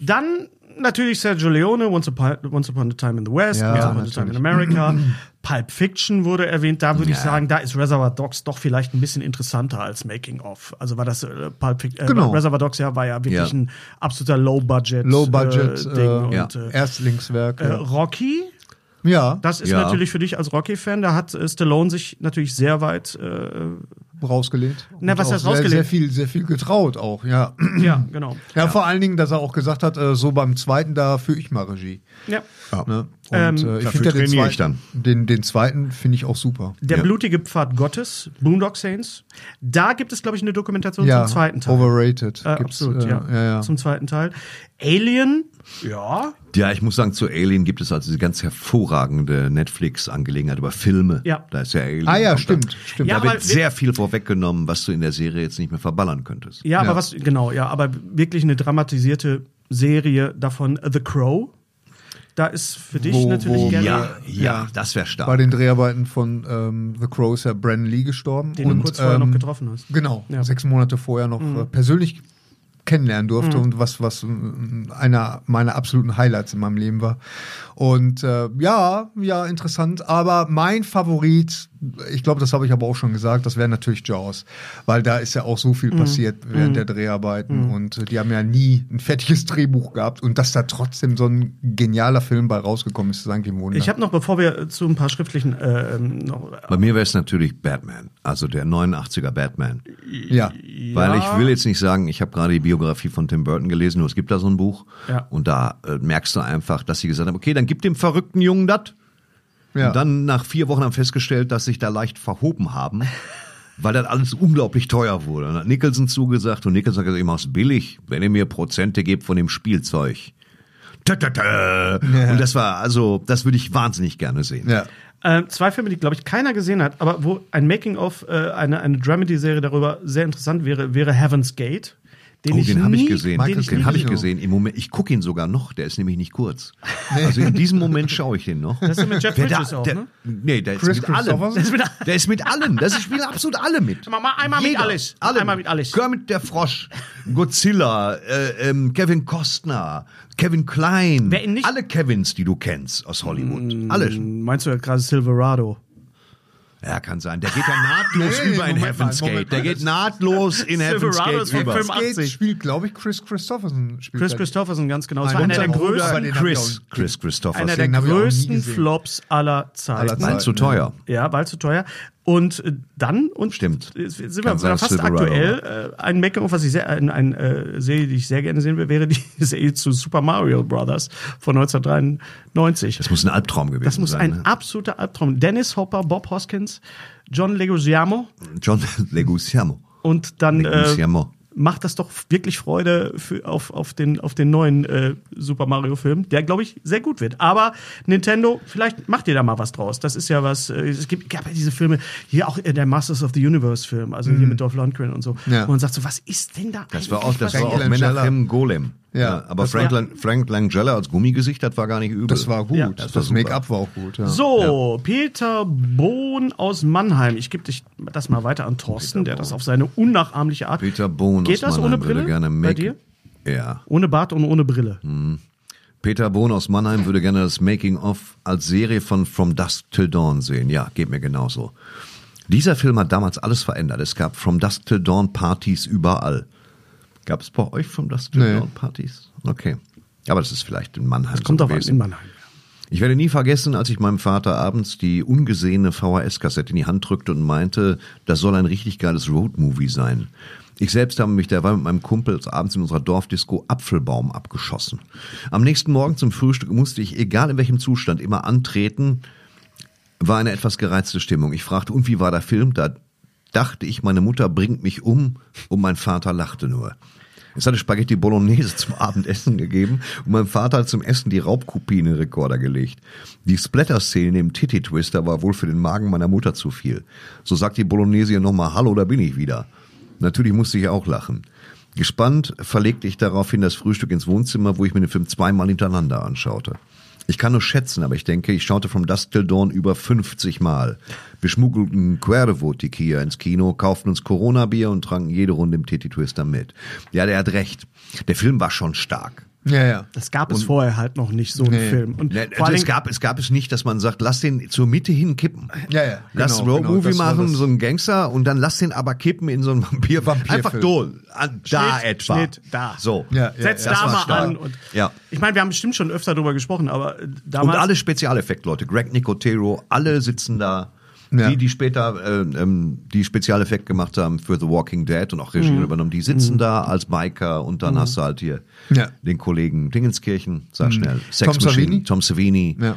Dann natürlich Sergio Leone, Once Upon, Once Upon a Time in the West, Ja, Once Upon a Time in America. Pulp Fiction wurde erwähnt. Da würde ich Ja. sagen, da ist Reservoir Dogs doch vielleicht ein bisschen interessanter als Making of. Also war das äh, Pulp Fiction, äh, Genau. Reservoir Dogs ja war ja wirklich Ja. ein absoluter Low-Budget Low-Budget, äh, Ding. äh, ja. Und, äh, Erstlingswerk. äh. Rocky, ja. das ist Ja. natürlich für dich als Rocky-Fan, da hat äh, Stallone sich natürlich sehr weit äh, rausgelehnt. Na, was heißt sehr, rausgelehnt? Sehr viel, sehr viel getraut auch, ja. Ja, genau. Ja, vor allen Dingen, dass er auch gesagt hat, äh, so beim zweiten, da führe ich mal Regie. Ja. Ne? Und Ähm, äh, ich dafür finde den trainiere ich zweiten, den, den zweiten finde ich auch super. Der Ja. blutige Pfad Gottes, Boondock Saints. Da gibt es, glaube ich, eine Dokumentation Ja, zum zweiten Teil. overrated. Äh, absolut, äh, ja. ja, ja. Zum zweiten Teil. Alien, ja. Ja, ich muss sagen, zu Alien gibt es also diese ganz hervorragende Netflix-Angelegenheit über Filme. Ja. Da ist ja Alien. Ah ja, stimmt, Da, stimmt. Ja, da aber wird wir- sehr viel vorweggenommen, was du in der Serie jetzt nicht mehr verballern könntest. Ja, aber Ja. was, genau, ja, aber wirklich eine dramatisierte Serie davon, The Crow. Da ist für dich Wo- natürlich wo- gerne. Ja, ja, das wäre stark. Bei den Dreharbeiten von ähm, The Crow ist ja Brandon Lee gestorben. Den du und, kurz vorher ähm, noch getroffen hast. Genau, Ja. Mhm. sechs Monate vorher noch äh, persönlich kennenlernen durfte und was, was äh, einer meiner absoluten Highlights in meinem Leben war. Und äh, ja, ja, interessant. Aber mein Favorit, ich glaube, das habe ich aber auch schon gesagt, das wäre natürlich Jaws. Weil da ist ja auch so viel passiert während der Dreharbeiten und äh, die haben ja nie ein fertiges Drehbuch gehabt und dass da trotzdem so ein genialer Film bei rausgekommen ist, ist eigentlich ein Wunder. Ich habe noch, bevor wir zu ein paar schriftlichen äh, noch, Bei mir wäre es natürlich Batman, also der 89er Batman. ja. Weil ich will jetzt nicht sagen, ich habe gerade die Biografie von Tim Burton gelesen, nur es gibt da so ein Buch. Ja. Und da äh, merkst du einfach, dass sie gesagt haben, okay, dann gib dem verrückten Jungen das. Ja. Und dann nach vier Wochen haben festgestellt, dass sich da leicht verhoben haben, weil das alles unglaublich teuer wurde. Dann hat Nicholson zugesagt und Nicholson hat gesagt, ich mach's billig, wenn ihr mir Prozente gebt von dem Spielzeug. Ta -ta -ta. Und das war, also, das würde ich wahnsinnig gerne sehen. ja. Äh, zwei Filme, die, glaube ich, keiner gesehen hat, aber wo ein Making-of, äh, eine, eine Dramedy-Serie darüber sehr interessant wäre, wäre Heaven's Gate. Den Oh, den habe ich gesehen. Den Michael ich Den habe ich gesehen. Im Moment, ich gucke ihn sogar noch. Der ist nämlich nicht kurz. Also in diesem Moment schaue ich den noch. Das ist mit Jeff Wer Bridges da, auch, der, ne? Nee, der ist Chris mit allen. Christopherson? Das ist mit- Der ist mit allen. Das spielen absolut alle mit. Mal einmal mit alles. Alle. Einmal mit alles. Kermit der Frosch, Godzilla, äh, ähm, Kevin Costner, Kevin Klein. Wer ihn nicht- alle Kevins, die du kennst aus Hollywood. Alle. Meinst du ja gerade Silverado? Ja, kann sein. Der geht ja nahtlos Nee, über in Heaven's Moment Gate. Der geht nahtlos in Heaven's Gate über. 85. Gates spielt, glaube ich, Chris Christopherson. Spielt Chris. Christopherson, ganz genau. Das Ein war einer der größten, Chris, Chris Christopherson. einer der größten. Flops aller Zeiten. Aller Zeiten. Nein, zu teuer. Ja, weil zu teuer. Und äh, dann und Stimmt. äh, sind wir Kann sein, fast Silverado. aktuell. Äh, ein Making-of, was ich sehr, ein, ein äh, Serie, die ich sehr gerne sehen will, wäre die Serie zu Super Mario Brothers von 1993. Das muss ein Albtraum gewesen Das muss sein. ein ne? absoluter Albtraum. Dennis Hopper, Bob Hoskins, John Leguizamo John Leguizamo. und dann äh, Leguizamo. Macht das doch wirklich Freude für, auf, auf, den, auf den neuen äh, Super Mario Film, der glaube ich sehr gut wird. Aber Nintendo, vielleicht macht ihr da mal was draus. Das ist ja was. Äh, es gibt gab ja diese Filme, hier auch äh, der Masters of the Universe Film, also hier mit Dolph Lundgren und so. Ja. Wo man sagt so, was ist denn da? Das war eigentlich auch, das war auch. Menachem Golem. Ja, aber das Frank, war- Lang, Frank Langella als Gummigesicht, das war gar nicht übel. Das war gut. Ja, das war super. Make-up war auch gut. Ja. So, Peter Bohn aus Mannheim. Ich gebe dich das mal weiter an Thorsten, der das auf seine unnachahmliche Art. Peter Bohn Geht aus das Mannheim ohne Brille würde gerne bei Make dir? Ja. Ohne Bart und ohne Brille. Peter Bohn aus Mannheim würde gerne das Making-of als Serie von From Dusk Till Dawn sehen. Ja, geht mir genauso. Dieser Film hat damals alles verändert. Es gab From Dusk Till Dawn Partys überall. Gab es bei euch From Dusk Nee. Partys? Okay. Aber das ist vielleicht in Mannheim Das kommt so an gewesen. in Mannheim. Ich werde nie vergessen, als ich meinem Vater abends die ungesehene VHS-Kassette in die Hand drückte und meinte, das soll ein richtig geiles Roadmovie sein. Ich selbst habe mich derweil mit meinem Kumpel abends in unserer Dorfdisco Apfelbaum abgeschossen. Am nächsten Morgen zum Frühstück musste ich, egal in welchem Zustand, immer antreten. War eine etwas gereizte Stimmung. Ich fragte, und wie war der Film? Da dachte ich, meine Mutter bringt mich um und mein Vater lachte nur. Es hatte Spaghetti Bolognese zum Abendessen gegeben und mein Vater hat zum Essen die Raubkopie in den Rekorder gelegt. Die Splatter-Szene im Titty-Twister war wohl für den Magen meiner Mutter zu viel. So sagt die Bolognese nochmal, hallo, da bin ich wieder. Natürlich musste ich auch lachen. Gespannt verlegte ich daraufhin das Frühstück ins Wohnzimmer, wo ich mir den Film zweimal hintereinander anschaute. Ich kann nur schätzen, aber ich denke, ich schaute vom Dusk Till Dawn über 50 Mal. Wir schmuggelten Cuervo-Tequila ins Kino, kauften uns Corona-Bier und tranken jede Runde im Titty Twister mit. Ja, der hat recht. Der Film war schon stark. Ja, ja. Das gab es vorher halt noch nicht, so einen Nee. Film. Und Ne, vor allen es, gab, es gab es nicht, dass man sagt, lass den zur Mitte hin kippen. Ja, ja. Lass genau, Road-Movie genau, war machen, so einen Gangster, und dann lass den aber kippen in so einen Vampir. Vampirfilm. Einfach do, an, da Schnitt, etwa. Schnitt, da. So. Ja, ja, Setz ja, da mal stark. an. Und Ja. Ich meine, wir haben bestimmt schon öfter darüber gesprochen, aber äh, Und damals. alle Spezialeffektleute, Greg Nicotero, alle sitzen da. Ja. Die, die später äh, ähm, die Spezialeffekt gemacht haben für The Walking Dead und auch Regie Mhm. übernommen, die sitzen da als Biker und dann hast du halt hier Ja. Mhm. den Kollegen Dingenskirchen, sag schnell, Tom Savini? Tom Savini. Ja.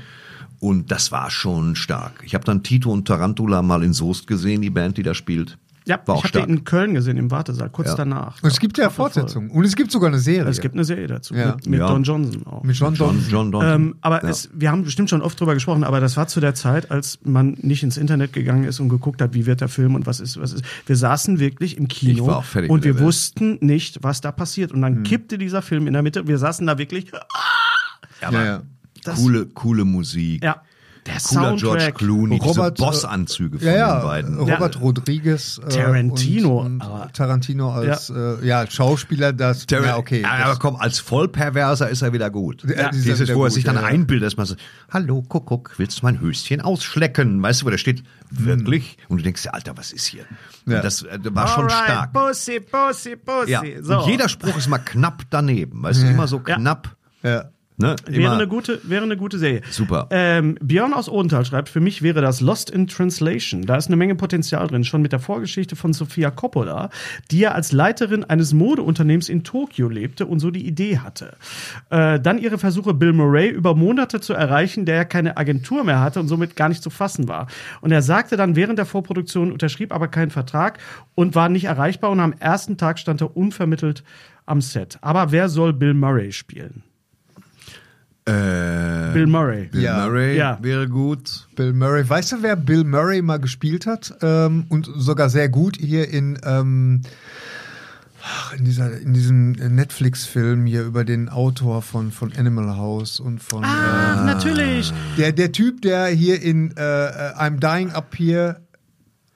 Und das war schon stark. Ich habe dann Tito und Tarantula mal in Soest gesehen, die Band, die da spielt. Ja, war ich habe den in Köln gesehen, im Wartesaal, kurz Ja. danach. Und es gibt ja. Fortsetzungen. Und es gibt sogar eine Serie. Es gibt eine Serie dazu Ja. mit, mit Ja. Don Johnson auch. mit John John, Donne. John Donne. Ähm, aber Ja. es, wir haben bestimmt schon oft drüber gesprochen, aber das war zu der Zeit, als man nicht ins Internet gegangen ist und geguckt hat, wie wird der Film und was ist, was ist. Wir saßen wirklich im Kino und wir wussten nicht, was da passiert. Und dann kippte dieser Film in der Mitte. Wir saßen da wirklich. Ja, Ja, ja. Das- coole, coole Musik. Ja, der Cooler George Soundtrack. Clooney, Robert, diese Boss-Anzüge von Ja, ja, den beiden. Robert Rodriguez. Äh, Tarantino, Und, aber- und Tarantino als ja. Äh, ja, Schauspieler, das. Terry, ja, okay. ja, aber komm, als Vollperverser ist er wieder gut. Ja, ist Dieses, wieder wo er sich dann ja, ja. einbildet, dass man so, hallo, Kuckuck, willst du mein Höschen ausschlecken? Weißt du, wo der steht? Wirklich? Und du denkst dir, Alter, was ist hier? Ja. Das äh, war schon Alright, stark. Pussy, Pussy, Pussy. Ja. So. Und jeder Spruch ist mal knapp daneben. Weißt du, immer so Ja. knapp. ja. Ne? Wäre eine gute, wäre eine gute Serie. Super. Ähm, Björn aus Odenthal schreibt, für mich wäre das Lost in Translation. Da ist eine Menge Potenzial drin, schon mit der Vorgeschichte von Sofia Coppola, die ja als Leiterin eines Modeunternehmens in Tokio lebte und so die Idee hatte. Äh, dann ihre Versuche, Bill Murray über Monate zu erreichen, der ja keine Agentur mehr hatte und somit gar nicht zu fassen war. Und er sagte dann während der Vorproduktion, unterschrieb aber keinen Vertrag und war nicht erreichbar und am ersten Tag stand er unvermittelt am Set. Aber wer soll Bill Murray spielen? Äh, Bill Murray. Bill Ja. Murray Ja. wäre gut. Bill Murray. Weißt du, wer Bill Murray mal gespielt hat? Ähm, und sogar sehr gut hier in, ähm, in, dieser, in diesem Netflix-Film hier über den Autor von, von Animal House und von Ah, natürlich. äh, der, der Typ, der hier in äh, äh, I'm Dying Up Here,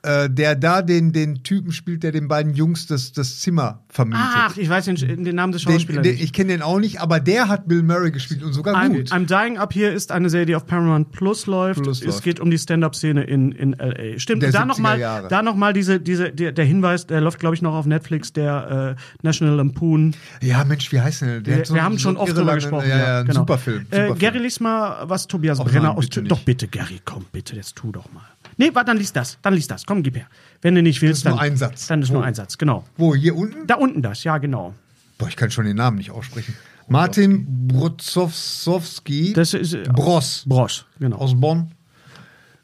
äh, der da den, den Typen spielt, der den beiden Jungs das, das Zimmer vermietet. Ach, ich weiß den, den Namen des den, Schauspielers den, nicht. ich kenne den auch nicht, aber der hat Bill Murray gespielt und sogar I'm, gut. I'm Dying Up Here ist eine Serie, die auf Paramount Plus läuft. Plus es läuft. geht um die Stand-Up-Szene in, in L.A. Stimmt, Der da 70er nochmal da noch mal diese, diese, der, der Hinweis, der läuft, glaube ich, noch auf Netflix, der äh, National Lampoon. ja, Mensch, wie heißt denn der? Der Wir, so- wir haben schon oft drüber gesprochen. Ja, ja, ein genau. super Film. Äh, Super Film. Gary, lies mal, was Tobias Ach Brenner nein, aus. bitte. Doch bitte, Gary, komm, bitte, jetzt tu doch mal. Nee, warte, dann lies das. Dann lies das. Komm, gib her. Wenn du nicht willst, ist nur dann. ein Satz. Dann ist Wo? nur ein Satz, genau. Wo, hier unten? Da unten das, ja, genau. Boah, ich kann schon den Namen nicht aussprechen. Martin Brutzowski, Das ist. äh, Bross Brosch, genau. aus Bonn,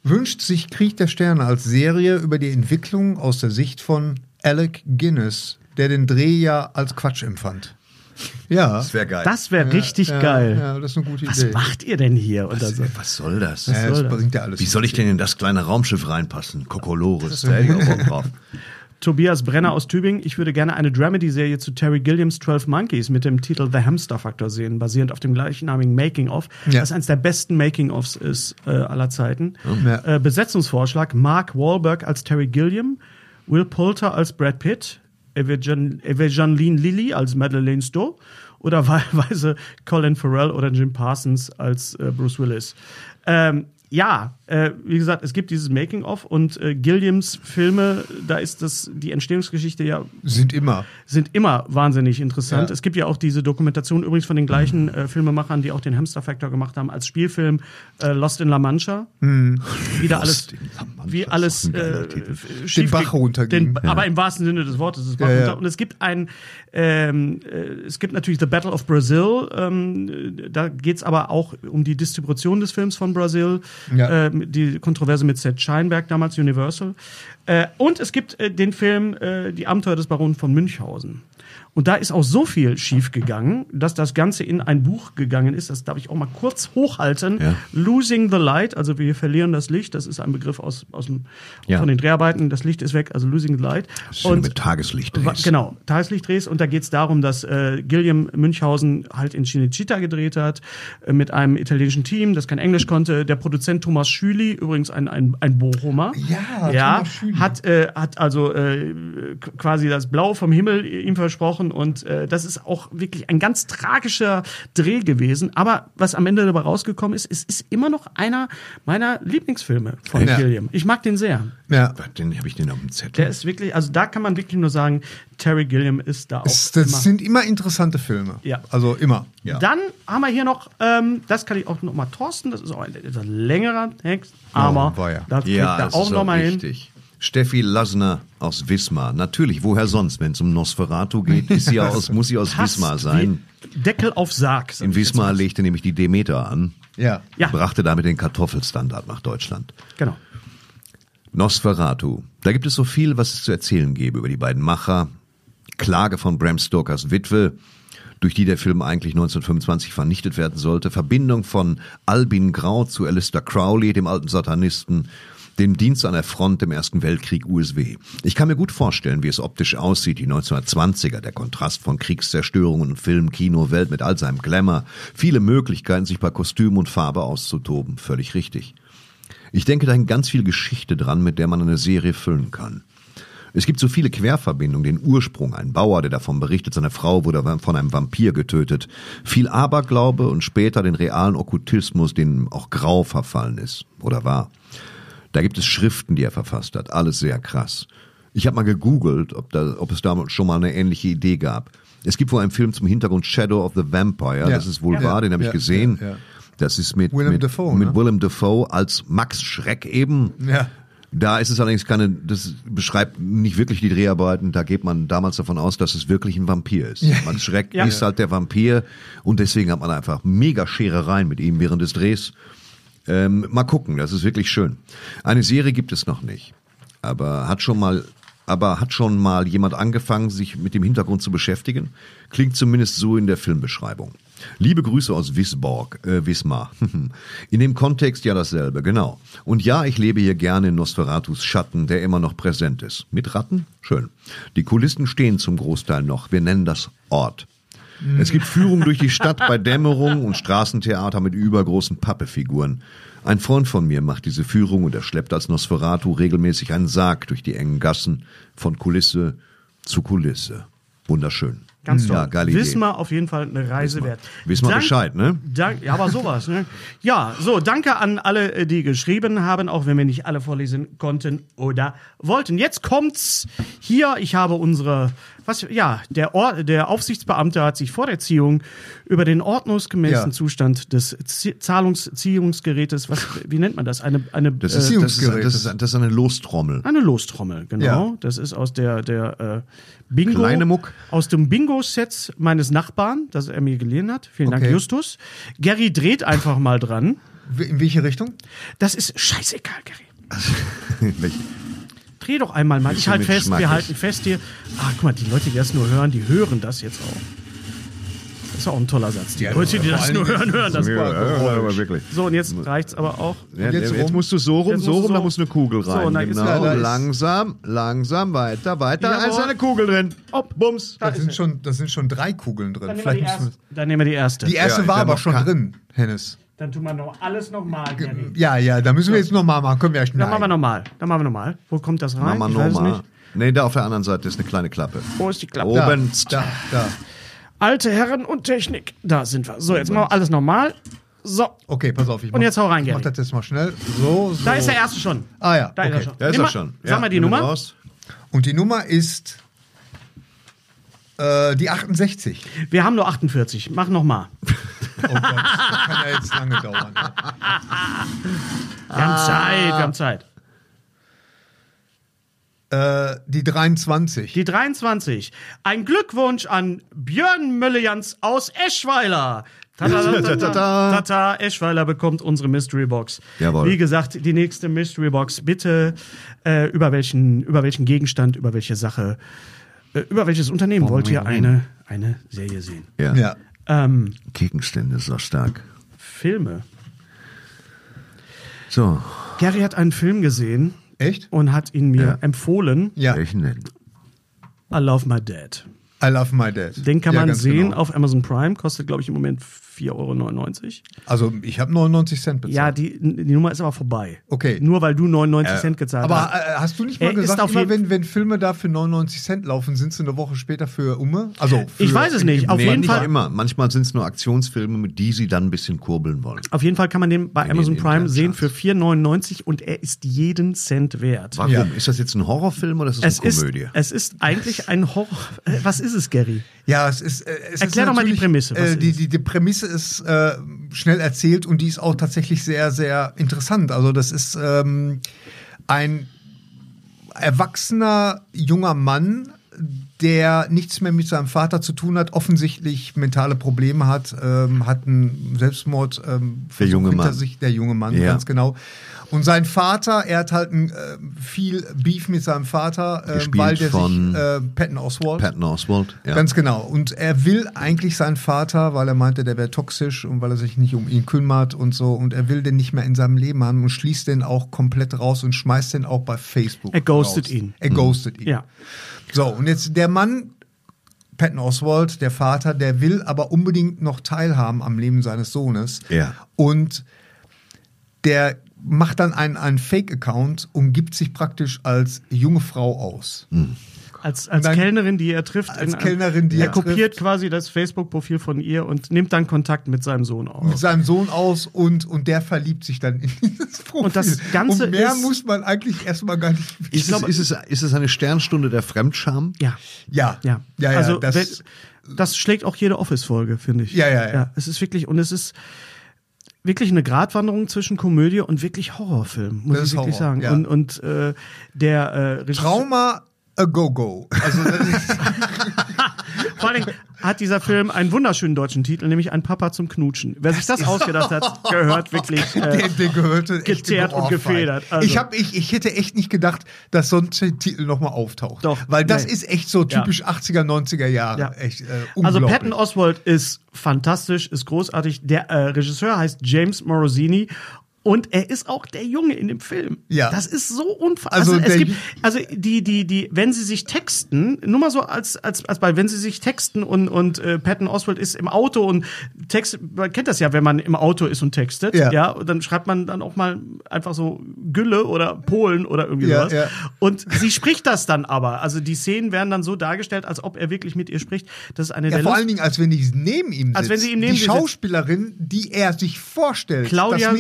wünscht sich Krieg der Sterne als Serie über die Entwicklung aus der Sicht von Alec Guinness, der den Dreh ja als Quatsch empfand. Ja. Das wäre geil. Das wäre richtig ja, geil. Ja, das ist eine gute Was Idee. macht ihr denn hier? Was, so, was soll das? ja, das soll das? bringt ja alles. Wie soll ich denn in das kleine Raumschiff reinpassen? Kokolores, da hätte ich auch Bock drauf. Tobias Brenner aus Tübingen. Ich würde gerne eine Dramedy-Serie zu Terry Gilliams 12 Monkeys mit dem Titel The Hamster Factor sehen, basierend auf dem gleichnamigen Making-of, Ja. das eines der besten Making-ofs ist äh, aller Zeiten. Ja. Äh, Besetzungsvorschlag: Mark Wahlberg als Terry Gilliam, Will Poulter als Brad Pitt, Evangeline Lilly als Madeleine Stowe oder wahlweise Colin Farrell oder Jim Parsons als äh, Bruce Willis. Ähm, ja, äh, wie gesagt, es gibt dieses Making-of und äh, Gilliams Filme, da ist das die Entstehungsgeschichte ja Sind immer. sind immer wahnsinnig interessant. Ja. Es gibt ja auch diese Dokumentation übrigens von den gleichen äh, Filmemachern, die auch den Hamster Factor gemacht haben als Spielfilm äh, Lost in La Mancha. Wieder alles, in La Mancha wie alles äh, schief Bach runterging. Den, Aber im wahrsten Sinne des Wortes. Es Ja, ja. Und es gibt ein, ähm, äh, es gibt natürlich The Battle of Brazil. Ähm, da geht es aber auch um die Distribution des Films von Brazil. Ja. Die Kontroverse mit Seth Scheinberg damals Universal. Äh, und es gibt äh, den Film äh, Die Abenteuer des Baron von Münchhausen. Und da ist auch so viel schiefgegangen, dass das Ganze in ein Buch gegangen ist. Das darf ich auch mal kurz hochhalten. Ja. Losing the Light, also wir verlieren das Licht. Das ist ein Begriff aus, aus dem, Ja. von den Dreharbeiten. Das Licht ist weg, also Losing the Light. Und mit Tageslicht. Wa- drehst. Genau, Tageslichtdrehs und da geht es darum, dass äh, Gilliam Münchhausen halt in Cinecittà gedreht hat, äh, mit einem italienischen Team, das kein Englisch konnte. Der Produzent Thomas Schüli, übrigens ein, ein, ein Bochumer, Ja, ja Thomas Schüli. hat, äh, hat also äh, quasi das Blau vom Himmel ihm versprochen gesprochen und äh, das ist auch wirklich ein ganz tragischer Dreh gewesen. Aber was am Ende dabei rausgekommen ist, es ist immer noch einer meiner Lieblingsfilme von Ja. Gilliam. Ich mag den sehr. Ja. Den habe ich den auf dem Zettel. Der ist wirklich, also da kann man wirklich nur sagen, Terry Gilliam ist da auch Es, das immer. sind immer interessante Filme. Ja. Also immer. Ja. Dann haben wir hier noch, ähm, das kann ich auch noch mal Thorsten, das ist auch ein, etwas längerer Text, aber Oh, war ja. da kriegt Ja, das auch ist noch mal hin. Steffi Lassner aus Wismar. Natürlich, woher sonst? Wenn es um Nosferatu geht, ist sie aus, muss sie aus Passt Wismar sein. Deckel auf Sarg. In Wismar legte nämlich die Demeter an, Ja. Ja. brachte damit den Kartoffelstandard nach Deutschland. Genau. Nosferatu. Da gibt es so viel, was es zu erzählen gäbe über die beiden Macher. Klage von Bram Stokers Witwe, durch die der Film eigentlich 1925 vernichtet werden sollte. Verbindung von Albin Grau zu Alistair Crowley, dem alten Satanisten. Dem Dienst an der Front im Ersten Weltkrieg USW. Ich kann mir gut vorstellen, wie es optisch aussieht, die 1920er, der Kontrast von Kriegszerstörungen und Film, Kino, Welt mit all seinem Glamour. Viele Möglichkeiten, sich bei Kostüm und Farbe auszutoben. Völlig richtig. Ich denke, da hängt ganz viel Geschichte dran, mit der man eine Serie füllen kann. Es gibt so viele Querverbindungen, den Ursprung, ein Bauer, der davon berichtet, seine Frau wurde von einem Vampir getötet, viel Aberglaube und später den realen Okkultismus, den auch grau verfallen ist oder war. Da gibt es Schriften, die er verfasst hat, alles sehr krass. Ich habe mal gegoogelt, ob, da, ob es damals schon mal eine ähnliche Idee gab. Es gibt wohl einen Film zum Hintergrund Shadow of the Vampire, Ja. das ist wohl Ja. wahr, den habe ich Ja, gesehen. ja, ja. Das ist mit, Willem mit, Dafoe, mit ne? Willem Dafoe als Max Schreck eben. Ja. Da ist es allerdings keine, das beschreibt nicht wirklich die Dreharbeiten, da geht man damals davon aus, dass es wirklich ein Vampir ist. Max Schreck Ja. ist halt der Vampir und deswegen hat man einfach mega Scherereien mit ihm während des Drehs. Ähm, mal gucken, das ist wirklich schön. Eine Serie gibt es noch nicht, aber hat schon mal, aber hat schon mal jemand angefangen, sich mit dem Hintergrund zu beschäftigen? Klingt zumindest so in der Filmbeschreibung. Liebe Grüße aus Wisborg, äh, Wismar. In dem Kontext ja dasselbe, genau. Und ja, ich lebe hier gerne in Nosferatus Schatten, der immer noch präsent ist. Mit Ratten? Schön. Die Kulissen stehen zum Großteil noch. Wir nennen das Ort. Es gibt Führungen durch die Stadt bei Dämmerung und Straßentheater mit übergroßen Pappefiguren. Ein Freund von mir macht diese Führung und er schleppt als Nosferatu regelmäßig einen Sarg durch die engen Gassen von Kulisse zu Kulisse. Wunderschön. Ganz toll. Ja, geile. Wismar auf jeden Fall eine Reise wert. Wissen wir Dank- Bescheid, ne? Dank, ja, aber sowas. Ne? Ja, so, danke an alle, äh, die geschrieben haben, auch wenn wir nicht alle vorlesen konnten oder wollten. Jetzt kommt's hier. Ich habe unsere, was, ja, der, Or der Aufsichtsbeamte hat sich vor der Ziehung über den ordnungsgemäßen Ja. Zustand des Z Zahlungsziehungsgerätes, was, wie nennt man das? Eine, eine, Das äh, ist, das, ist, Beziehungsgerät. das, ist, das ist eine Lostrommel. eine Lostrommel, genau. Ja. Das ist aus der, der äh, Bingo. Kleine Muck. Aus dem Bingo-Set meines Nachbarn, das er mir geliehen hat. Vielen Dank, Okay. Justus. Gary dreht einfach mal dran. In welche Richtung? Das ist scheißegal, Gary. Welche? Dreh doch einmal mal. Ich halte fest, wir halten fest hier. Ah, guck mal, die Leute, die das nur hören, die hören das jetzt auch. Das ist auch ein toller Satz. Die Leute, die das nur hören, hören das. Ja, aber wirklich. So, und jetzt reicht's aber auch. Ja, jetzt jetzt, musst du so rum, so rum, so- da muss eine Kugel So, rein. und da ist- genau, ja, da langsam, langsam, weiter, weiter. Da ist eine Kugel drin. Hopp, bums. Da sind, schon, da sind schon drei Kugeln drin. Dann nehmen, wir die Vielleicht müssen erste. Dann nehmen wir die erste. die erste Ja, war aber schon drin, Hennes. Dann tun wir noch alles nochmal, Gary. Ja, ja, da müssen wir jetzt nochmal machen. Können wir echt Dann machen wir nochmal. Dann machen wir nochmal. Wo kommt das rein? Es Noma. nicht. Nee, da auf der anderen Seite ist eine kleine Klappe. Wo ist die Klappe? Da, Oben. da, da. Alte Herren und Technik. Da sind wir. So, jetzt machen wir alles nochmal. So, Okay, pass auf. Ich Und jetzt hau rein, Ich mach Gary. das jetzt mal schnell. So, so. da ist der erste schon. Ah ja, Da ist er okay. schon. Da ist er schon. Sag mal die Nummer. Raus. Und die Nummer ist äh, die 68. Wir haben nur 48. Mach nochmal. Oh Gott, das kann ja jetzt lange dauern. ne? Wir haben Zeit, wir haben Zeit. Äh, die 23. Die 23. Ein Glückwunsch an Björn Möllejans aus Eschweiler. Tata, Tata, Eschweiler bekommt unsere Mystery Box. Jawohl. Wie gesagt, die nächste Mystery Box. Bitte äh, über welchen über welchen Gegenstand, über welche Sache, über welches Unternehmen wollt ihr eine eine Serie sehen? Ja. Ja. Ähm, Gegenstände ist auch stark. Filme. So, Gary hat einen Film gesehen Echt? und hat ihn mir Ja. empfohlen. Ja. welchen denn? I Love My Dad. I Love My Dad. Den kann Ja, man sehen genau. auf Amazon Prime, kostet, glaube ich, im Moment 4,99 Euro. Also ich habe 99 Cent bezahlt. Ja, die, die Nummer ist aber vorbei. Okay. Nur weil du 99 Cent gezahlt Aber hast. äh, hast du nicht mal ist gesagt, immer wenn, wenn Filme da für 99 Cent laufen, sind sie eine Woche später für Umme? Also für, Ich weiß es nicht. Auf Nee, jeden Fall- immer. Manchmal sind es nur Aktionsfilme, mit die sie dann ein bisschen kurbeln wollen. Auf jeden Fall kann man den bei In Amazon den Prime sehen für 4,99 und er ist jeden Cent wert. Warum? Ja. Ist das jetzt ein Horrorfilm oder ist das Es eine ist, Komödie? es ist eigentlich ein Horror. Äh, Was ist es, Gary? Ja, es ist. Äh, es Erklär ist doch mal die Prämisse, was Äh, die, ist. die, die Prämisse ist äh, schnell erzählt und die ist auch tatsächlich sehr, sehr interessant. Also, das ist ähm, ein erwachsener junger Mann, der nichts mehr mit seinem Vater zu tun hat, offensichtlich mentale Probleme hat, ähm, hat einen Selbstmord ähm, Der junge hinter Mann. sich, der junge Mann, Ja. ganz genau. Und sein Vater, er hat halt ein, äh, viel Beef mit seinem Vater, äh, weil der von sich äh, Patton Oswalt. Patton Oswald. Ja. Ganz genau. Und er will eigentlich seinen Vater, weil er meinte, der wäre toxisch und weil er sich nicht um ihn kümmert und so. Und er will den nicht mehr in seinem Leben haben und schließt den auch komplett raus und schmeißt den auch bei Facebook. Er ghostet raus. ihn. Er ghostet ihn. Ja. So, und jetzt der Mann, Patton Oswald, der Vater, der will aber unbedingt noch teilhaben am Leben seines Sohnes. Ja. Und der macht dann einen, einen Fake-Account und gibt sich praktisch als junge Frau aus. Als, als dann- Kellnerin, die er trifft. Als in- Kellnerin, die er er kopiert trifft. quasi das Facebook-Profil von ihr und nimmt dann Kontakt mit seinem Sohn auf. mit seinem Sohn aus und, und der verliebt sich dann in dieses Profil. Und das Ganze und mehr ist- muss man eigentlich erstmal gar nicht wissen. Ist, glaube- es, ist, es, ist es eine Sternstunde der Fremdscham? Ja. Ja, Ja. ja, ja also das, das schlägt auch jede Office-Folge, finde ich. Ja, ja, ja. Es ist wirklich, und es ist wirklich eine Gratwanderung zwischen Komödie und wirklich Horrorfilm, muss Das ich wirklich Horror, sagen. ja. Und, und äh, der äh, Regisseur- Trauma a go-go. Also Vor allem hat dieser Film einen wunderschönen deutschen Titel, nämlich Ein Papa zum Knutschen. Wer sich das ausgedacht hat, gehört wirklich. Äh, der, der gehörte echt gezerrt und gefedert, also. Ich, hab, ich, ich hätte echt nicht gedacht, dass so ein Titel nochmal auftaucht. Doch, Weil das nee. ist echt so typisch 80er, 90er Jahre. Ja. Echt, äh, Also unglaublich. Patton Oswald ist fantastisch, ist großartig. Der äh, Regisseur heißt James Morosini. Und er ist auch der Junge in dem Film. Ja. Das ist so unfassbar. Also Also, es gibt, also die, die, die, wenn sie sich texten, nur mal so als, als, als bei, wenn sie sich texten und, und äh, Patton Oswald ist im Auto und Text, man kennt das ja, wenn man im Auto ist und textet, Ja. ja, und dann schreibt man dann auch mal einfach so Gülle oder Polen oder irgendwie Ja, sowas. ja. Und sie spricht das dann aber. Also die Szenen werden dann so dargestellt, als ob er wirklich mit ihr spricht. Das ist eine Ja, der vor allen Dingen, als wenn die neben ihm sitzt. Als wenn sie ihm neben Die sie sitzt. Schauspielerin, die er sich vorstellt. Claudia das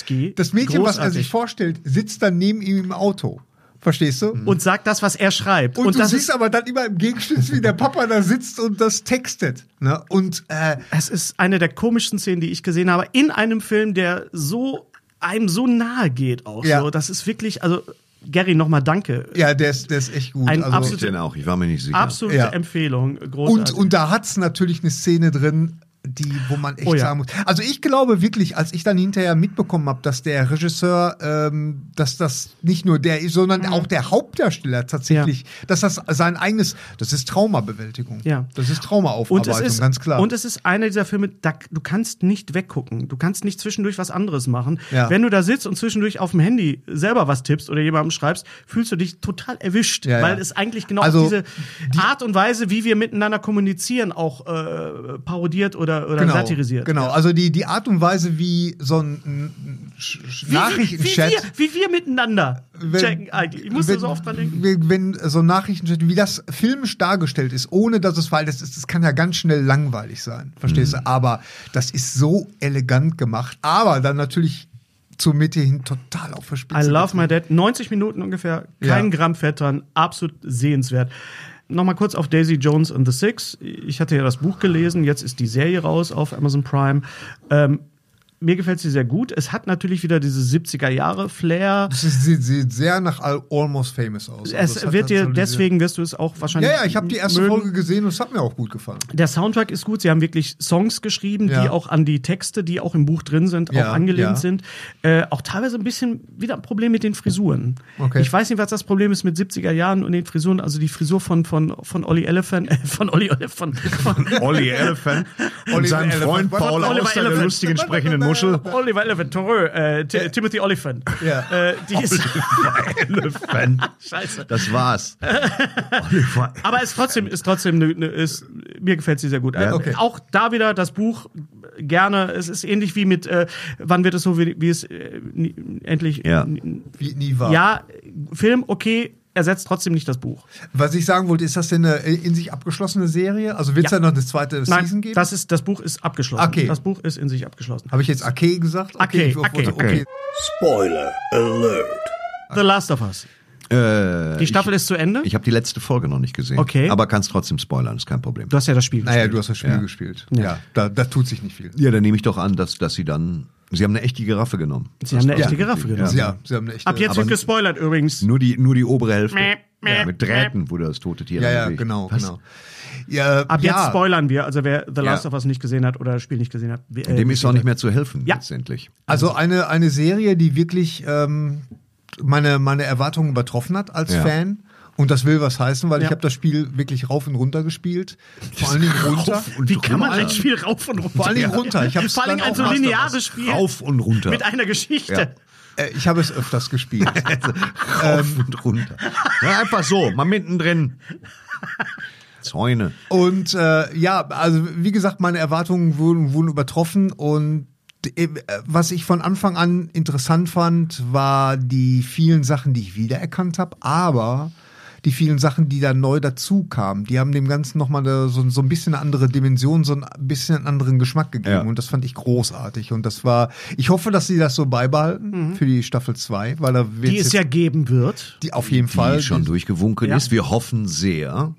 Sulewski, Das Mädchen, was er großartig. sich vorstellt, sitzt dann neben ihm im Auto. Verstehst du? und sagt das, was er schreibt. Und, Und, du das siehst ist, aber dann immer im Gegenschnitt, wie der Papa da sitzt und das textet. Ne? Und äh, es ist eine der komischsten Szenen, die ich gesehen habe, in einem Film, der so einem so nahe geht auch. Ja. So. Das ist wirklich, also Gary, nochmal danke. ja, der ist, der ist echt gut. Ein also, absolut- Ich den auch, ich war mir nicht sicher. Absolute Ja. Empfehlung. und, Großartig. und da hat's natürlich eine Szene drin, die, wo man echt Oh ja. sagen muss. Also ich glaube wirklich, als ich dann hinterher mitbekommen habe, dass der Regisseur, ähm, dass das nicht nur der ist, sondern Mhm. auch der Hauptdarsteller tatsächlich, dass das sein eigenes, das ist Traumabewältigung. Ja. Das ist und Traumaaufarbeitung, es ist, ganz klar. Und es ist einer dieser Filme, da, du kannst nicht weggucken. Du kannst nicht zwischendurch was anderes machen. Ja. Wenn du da sitzt und zwischendurch auf dem Handy selber was tippst oder jemandem schreibst, fühlst du dich total erwischt, Ja, ja. weil es eigentlich genau Also, diese Art und Weise, wie wir miteinander kommunizieren, auch äh, parodiert oder, oder satirisiert. Genau, also die, die Art und Weise, wie so ein Wie, Nachrichtenchat. Wie, wir, wie wir miteinander wenn- checken eigentlich. Ich musste wenn, so oft dran denken. Wenn, so ein Nachrichtenchat, wie das filmisch dargestellt ist, ohne dass es, das ist, das kann ja ganz schnell langweilig sein, verstehst Mhm. du? Aber das ist so elegant gemacht, aber dann natürlich zur Mitte hin total auf der Spitze. I love my dad. 90 Minuten ungefähr, kein Ja. Gramm Fett dran, absolut sehenswert. Nochmal kurz auf Daisy Jones and the Six. Ich hatte ja das Buch gelesen, jetzt ist die Serie raus auf Amazon Prime. Ähm, mir gefällt sie sehr gut. Es hat natürlich wieder diese 70er Jahre Flair. Das ist, sieht, sehr nach Al- Almost Famous aus. Also Es wird dir, deswegen wirst du es auch wahrscheinlich. Ja, ja, ich habe die erste mögen. Folge gesehen und es hat mir auch gut gefallen. Der Soundtrack ist gut. Sie haben wirklich Songs geschrieben, Ja. die auch an die Texte, die auch im Buch drin sind, Ja, auch angelehnt ja. sind. Äh, auch teilweise ein bisschen wieder ein Problem mit den Frisuren. Okay. Ich weiß nicht, was das Problem ist mit 70er Jahren und den Frisuren. Also die Frisur von, von, von Olli Elephant, äh, von Olli Elephant, von, Olli Elephant und Oliver sein Elephant. Freund Paul Oliver Auster, der Elephant. lustig entsprechende Nein, Muschel. Oliver Elephant, Torö, äh, Ti- Timothy Oliphant. Ja. Äh, die ist, Elephant. scheiße. Das war's. Aber ist trotzdem, ist trotzdem, ne, ne, ist, mir gefällt sie sehr gut. Äh, okay. Auch da wieder das Buch gerne. Es ist ähnlich wie mit, äh, wann wird es so, wie, wie es äh, nie, endlich. Ja. Wie nie war. Ja, Film, okay, ersetzt trotzdem nicht das Buch. Was ich sagen wollte, ist das denn eine in sich abgeschlossene Serie? Also wird es Ja. da noch eine zweite Season Nein, geben? das, ist, das Buch ist abgeschlossen. Okay. Das Buch ist in sich abgeschlossen. Habe ich jetzt Ake gesagt? Ake, ich Ake. okay. Spoiler Alert. The Last of Us. Äh, Die Staffel ich, ist zu Ende. Ich habe die letzte Folge noch nicht gesehen. Okay. Aber kannst trotzdem spoilern, ist kein Problem. du hast ja das Spiel Naja, gespielt. du hast das Spiel Ja. gespielt. Ja, da, da tut sich nicht viel. Ja, dann nehme ich doch an, dass, dass sie dann. Sie haben eine echte Giraffe genommen. Sie haben eine echte Ja. Giraffe genommen. Ja, sie haben eine echte. Ab jetzt wird gespoilert übrigens. Nur die, nur die obere Hälfte. Mäh, mäh, ja, mit Drähten wurde das tote Tier Ja, ja, genau, Was? genau. Ja, Ab ja, jetzt spoilern wir. Also wer The Last Ja. of Us nicht gesehen hat oder das Spiel nicht gesehen hat. äh, Dem ist auch nicht mehr zu helfen, Ja. letztendlich. Also eine, eine Serie, die wirklich ähm, meine, meine Erwartungen übertroffen hat als Ja. Fan. Und das will was heißen, weil Ja. ich habe das Spiel wirklich rauf und runter gespielt. Vor allen Dingen runter. und Wie kann man ein Spiel rauf und runter? Vor allen Dingen runter. Ich hab's Vor allem dann ein so lineares. Spiel Rauf und runter. mit einer Geschichte. Äh, ich habe es öfters gespielt. Rauf und runter. Ja, einfach so, mal mittendrin. Zäune. Und äh, ja, also wie gesagt, meine Erwartungen wurden, wurden übertroffen und was ich von Anfang an interessant fand, war die vielen Sachen, die ich wiedererkannt habe, aber die vielen Sachen, die da neu dazu kamen, die haben dem Ganzen nochmal so, so ein bisschen eine andere Dimension, so ein bisschen einen anderen Geschmack gegeben. Ja. Und das fand ich großartig. Und das war, ich hoffe, dass sie das so beibehalten für die Staffel 2, weil da wird Mhm. Die es ja geben wird. die auf jeden Fall die schon durchgewunken Ja. ist. Wir hoffen sehr,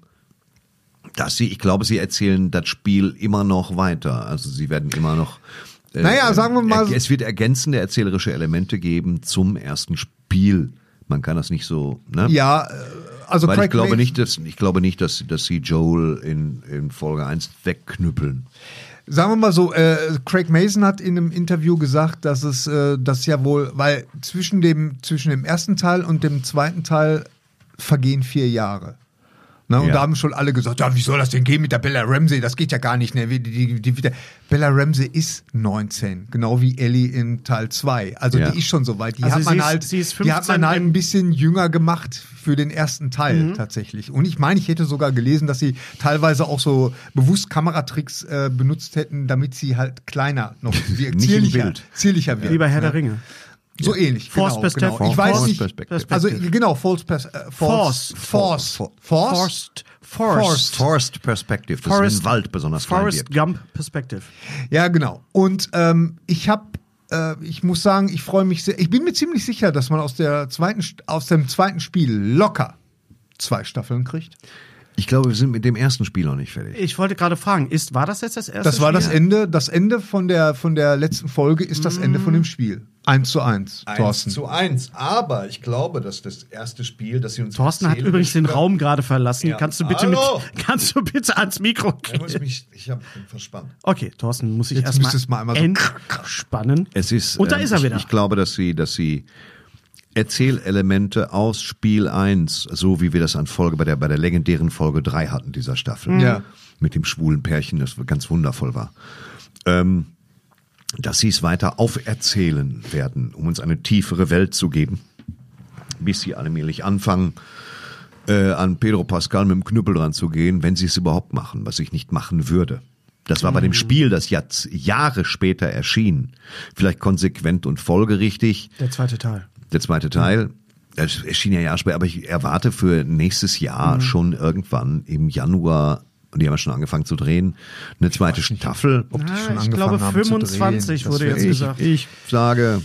dass sie, ich glaube, sie erzählen das Spiel immer noch weiter. Also sie werden immer noch. Äh, Naja, sagen wir mal- Es wird ergänzende erzählerische Elemente geben zum ersten Spiel. Man kann das nicht so. Ne? Ja, äh, also Weil Craig ich glaube Mason- nicht, dass ich glaube nicht, dass, dass sie Joel in, in Folge 1 wegknüppeln. Sagen wir mal so, äh, Craig Mason hat in einem Interview gesagt, dass es äh, das ja wohl, weil zwischen dem, zwischen dem ersten Teil und dem zweiten Teil vergehen vier Jahre. Ne, und Ja. da haben schon alle gesagt, ja, wie soll das denn gehen mit der Bella Ramsey? Das geht ja gar nicht. Ne? Die, die, die, Bella Ramsey ist 19, genau wie Ellie in Teil 2. Also Ja. die ist schon so weit. Die Also hat sie man ist- halt, die hat man 15 halt ein bisschen jünger gemacht für den ersten Teil Mhm. tatsächlich. Und ich meine, ich hätte sogar gelesen, dass sie teilweise auch so bewusst Kameratricks äh, benutzt hätten, damit sie halt kleiner noch im zierlicher, zierlicher wird. Wie bei Herr ne? der Ringe. So ähnlich. Force genau, Perspective. genau. Ich weiß Force nicht. Perspective. Also genau, False Pers äh, False. Force. Force. Force. Forced. Forced. Forced Perspective, das Forest- ist wenn Wald besonders wird. Gump Perspective. Ja, genau. Und ähm, ich habe, äh, ich muss sagen, ich freue mich sehr. Ich bin mir ziemlich sicher, dass man aus der zweiten, aus dem zweiten Spiel locker zwei Staffeln kriegt. Ich glaube, wir sind mit dem ersten Spiel noch nicht fertig. Ich wollte gerade fragen, ist, war das jetzt das erste Das war das Spiel? Ende. Das Ende von der von der letzten Folge ist das Ende von dem Spiel. Eins zu eins. Thorsten. zu eins. Aber ich glaube, dass das erste Spiel, das sie uns Thorsten hat übrigens den Raum gerade verlassen. Ja. Kannst du bitte Hallo? mit, kannst du bitte ans Mikro gehen? mich, ich habe verspannt. Okay, Thorsten muss ich Jetzt erstmal müsstest mal einmal so- entspannen. Es ist. Und da ähm, ist er ich, wieder. Ich glaube, dass sie, dass sie Erzählelemente aus Spiel 1, so wie wir das an Folge bei der bei der legendären Folge 3 hatten dieser Staffel, Ja. mit dem schwulen Pärchen, das ganz wundervoll war. Ähm, dass sie es weiter auferzählen werden, um uns eine tiefere Welt zu geben, bis sie allmählich anfangen, äh, an Pedro Pascal mit dem Knüppel dran zu gehen, wenn sie es überhaupt machen, was ich nicht machen würde. Das war bei dem Spiel, das jetzt Jahre später erschien, vielleicht konsequent und folgerichtig. Der zweite Teil. Der zweite Teil, es erschien ja Jahre später, aber ich erwarte für nächstes Jahr schon irgendwann im Januar, und die haben ja schon angefangen zu drehen, eine zweite Staffel. Ob die Ah, schon ich angefangen glaube haben zu 25 drehen. wurde jetzt wär- gesagt. Ich sage,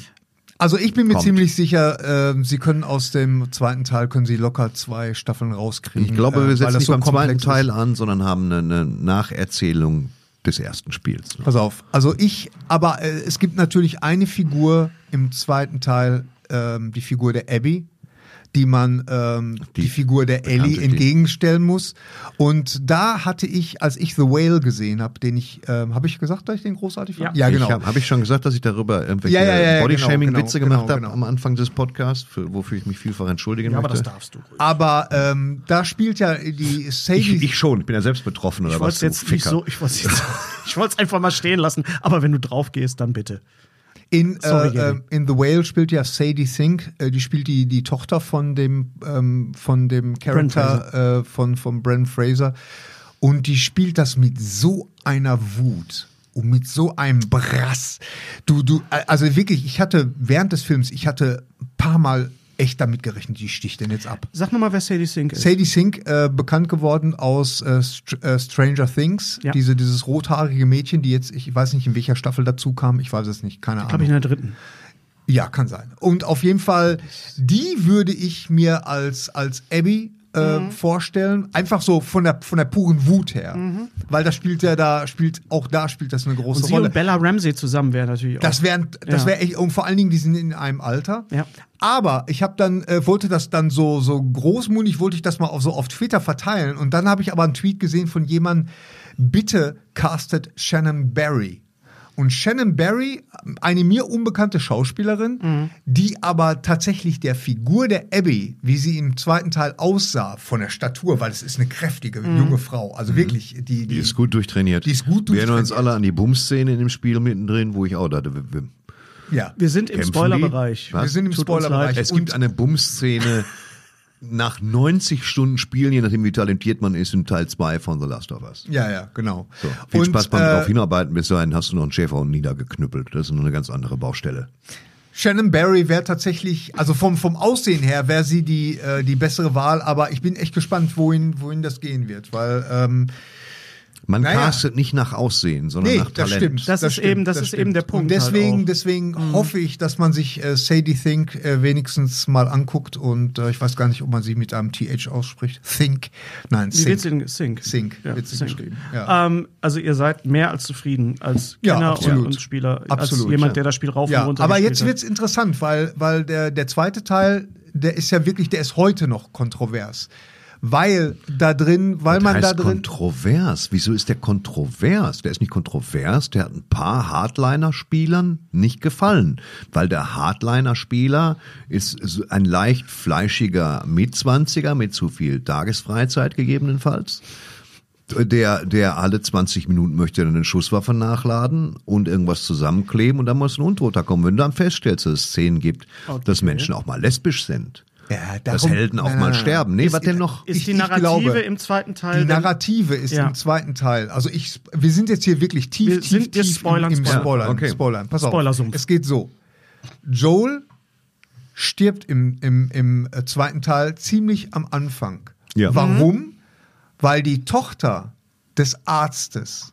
Also ich bin mir Kommt. ziemlich sicher, äh, sie können aus dem zweiten Teil können sie locker zwei Staffeln rauskriegen. ich glaube, äh, wir weil setzen das nicht so beim zweiten Teil an, sondern haben eine, eine Nacherzählung des ersten Spiels. Pass auf. Also ich, aber äh, es gibt natürlich eine Figur im zweiten Teil, ähm, die Figur der Abby, die man ähm, die, Die Figur der Ellie entgegenstellen muss. Und da hatte ich, als ich The Whale gesehen habe, den ich, ähm, habe ich gesagt, dass ich den großartig fand? Ja. ja genau. Habe hab ich schon gesagt, dass ich darüber irgendwelche Ja, ja, ja, ja, Bodyshaming-Witze genau, gemacht genau, habe genau. am Anfang des Podcasts, für, wofür ich mich vielfach entschuldigen Ja, aber das möchte. darfst du. ruhig. aber ähm, da spielt ja die Sadie. ich, ich schon, ich bin ja selbst betroffen oder Ich was? wollte es du jetzt nicht Ficker? so, ich wollte es jetzt, ich wollte es einfach mal stehen lassen. Aber wenn du drauf gehst, dann bitte. In, Sorry, äh, Gary. äh, in The Whale spielt ja Sadie Sink, äh, die spielt die, die Tochter von dem, ähm, von dem Charakter äh, von, von Bren Fraser. Und die spielt das mit so einer Wut und mit so einem Brass. Du, du, äh, also wirklich, ich hatte während des Films, ich hatte ein paar Mal echt damit gerechnet, die sticht denn jetzt ab. Sag nochmal, wer Sadie Sink ist. Sadie Sink, äh, bekannt geworden aus äh, Str äh, Stranger Things, Ja. diese, dieses rothaarige Mädchen, die jetzt, ich weiß nicht, in welcher Staffel dazu kam, ich weiß es nicht, keine Glaube Ahnung. ich in der dritten. Ja, kann sein. Und auf jeden Fall, die würde ich mir als, als Abby äh, Mhm. vorstellen, einfach so von der, von der puren Wut her. Mhm. Weil das spielt ja da, spielt, auch da spielt das eine große Und sie Rolle. und Bella Ramsey zusammen wären natürlich auch. Das wären, das Ja. wäre echt, und vor allen Dingen, die sind in einem Alter. Ja. Aber ich habe dann, äh, wollte das dann so, so großmutig, wollte ich das mal auf, so auf Twitter verteilen. Und dann habe ich aber einen Tweet gesehen von jemandem, bitte castet Shannon Barry. Und Shannon Barry, eine mir unbekannte Schauspielerin, Mhm. die aber tatsächlich der Figur der Abby, wie sie im zweiten Teil aussah, von der Statur, weil es ist eine kräftige Mhm. junge Frau, also wirklich, die, die, Die ist gut durchtrainiert. Die ist gut Wir erinnern uns durchtrainiert. alle an die Bums-Szene in dem Spiel mittendrin, wo ich auch dachte, wir, wir, ja. Wir sind im Spoilerbereich. Wir sind im Spoilerbereich. es gibt eine Bums-Szene nach 90 Stunden Spielen, je nachdem wie talentiert man ist, in Teil 2 von The Last of Us. Ja, ja, genau. So, viel Und, Spaß beim äh, drauf hinarbeiten, bis dahin hast du noch einen Schäferhund niedergeknüppelt. Das ist noch eine ganz andere Baustelle. Shannon Barry wäre tatsächlich, also vom, vom Aussehen her wäre sie die, äh, die bessere Wahl, aber ich bin echt gespannt, wohin, wohin das gehen wird, weil ähm, Man Naja. castet nicht nach Aussehen, sondern nee, nach das Talent. stimmt. Das ist eben- das ist stimmt. eben der Punkt Und deswegen, halt deswegen hoffe ich, dass man sich äh, Sadie Think äh, wenigstens mal anguckt und äh, ich weiß gar nicht, ob man sie mit einem TH ausspricht. Think, nein, Think. in Sync? Sync Ja, sie Sync. geschrieben. Ja. Ähm, also ihr seid mehr als zufrieden als Ja, Kenner absolut. und, und Spieler, Absolut, als jemand, ja. der das Spiel rauf und Ja, runter aber jetzt hat. wird's interessant, weil, weil der, der zweite Teil, der ist ja wirklich, der ist heute noch kontrovers. Weil da drin, weil Das man heißt da drin. kontrovers. Wieso ist der kontrovers? Der ist nicht kontrovers, der hat ein paar Hardliner-Spielern nicht gefallen. Weil der Hardliner-Spieler ist ein leicht fleischiger Mitzwanziger mit zu viel Tagesfreizeit gegebenenfalls. Der, der alle 20 Minuten möchte dann eine Schusswaffe nachladen und irgendwas zusammenkleben und dann muss ein Untoter kommen. Wenn du dann feststellst, dass es Szenen gibt, dass Menschen auch mal lesbisch sind. Ja, dass darum- Helden auch mal sterben. Nee, Ist- was denn noch? ist ich- die Narrative glaube, im zweiten Teil Die Narrative ist Ja. im zweiten Teil. Also ich, wir sind jetzt hier wirklich tief, Wir tief, sind- tief spoilern, im, im spoilern. Spoilern. Ja, okay. Spoilern. Pass auf. Es geht so. Joel stirbt im, im, im äh, zweiten Teil ziemlich am Anfang. Ja. Warum? Weil die Tochter des Arztes,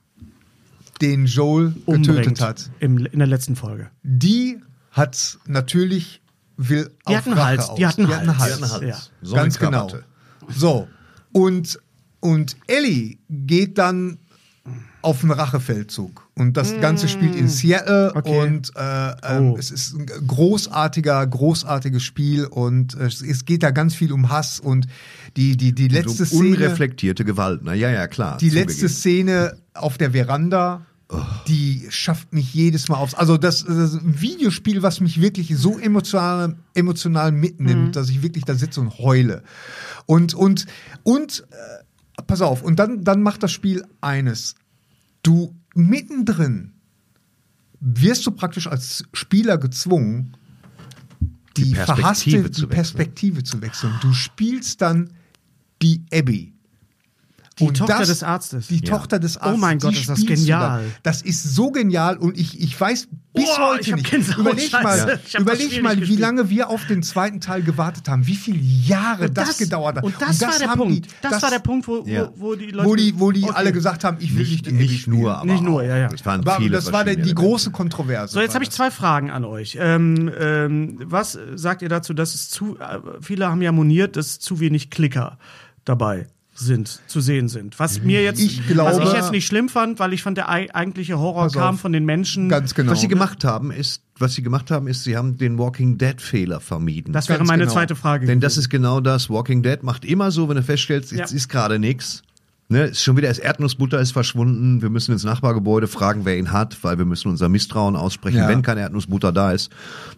den Joel umbringt getötet hat, Im, in der letzten Folge. die hat natürlich will Die auf hatten Rache Hals, aus. die hatten Die Hals. hatten Die hatten Hals. Ja. So Ganz genau. So. Und, und Ellie geht dann auf einen Rachefeldzug. Und das Ganze spielt in Seattle Mm. Okay. und äh, ähm, Oh. es ist ein großartiger, großartiges Spiel und äh, es, es geht da ganz viel um Hass und die, die, die letzte so Szene. unreflektierte Gewalt. Na ja, ja, klar. Die letzte zugegeben. Szene auf der Veranda, die schafft mich jedes Mal aufs. Also das, das ist ein Videospiel, was mich wirklich so emotional, emotional mitnimmt, dass ich wirklich da sitze und heule. Und und und äh, pass auf. Und dann dann macht das Spiel eines: Du mittendrin wirst du praktisch als Spieler gezwungen, die, Die Perspektive verhasste zu die wechseln. Perspektive zu wechseln. Du spielst dann die Abby. Die Tochter des Arztes. Die Ja. Tochter des Arztes. Oh mein Gott, ist das genial. dann. Das ist so genial und ich, ich weiß bis Boah, heute nicht. Gänsehaut, Überleg Scheiße. mal, das überleg mal wie gespielt. lange wir auf den zweiten Teil gewartet haben, wie viele Jahre Und das, das- gedauert hat. und das war der Punkt. Die, Das war der Punkt, wo- wo- wo die Leute- wo die, wo die Okay. alle gesagt haben, ich will nicht, Nicht, die nicht nur, aber Nicht nur, ja, ja. Es waren Aber viele das war die verschiedene große Kontroverse. So, jetzt habe ich das. zwei Fragen an euch. Ähm, ähm, was sagt ihr dazu, dass es zu, äh, viele haben ja moniert, dass zu wenig Klicker dabei sind, zu sehen sind. Was mir jetzt, Ich was glaube- ich jetzt nicht schlimm fand, weil ich fand, der ei- eigentliche Horror kam auf. von den Menschen. Ganz genau. Was sie gemacht haben, ist, was sie gemacht haben, ist, sie haben den Walking Dead Fehler vermieden. das wäre Ganz meine genau. zweite Frage. Denn das ist genau das. Walking Dead macht immer so, wenn du feststellst, jetzt Ja. ist gerade nichts. Ne, ist schon wieder das Erdnussbutter ist verschwunden. Wir müssen ins Nachbargebäude fragen, wer ihn hat, weil wir müssen unser Misstrauen aussprechen. Ja. Wenn keine Erdnussbutter da ist,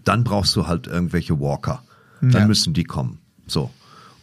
dann brauchst du halt irgendwelche Walker. Dann Ja. müssen die kommen. So.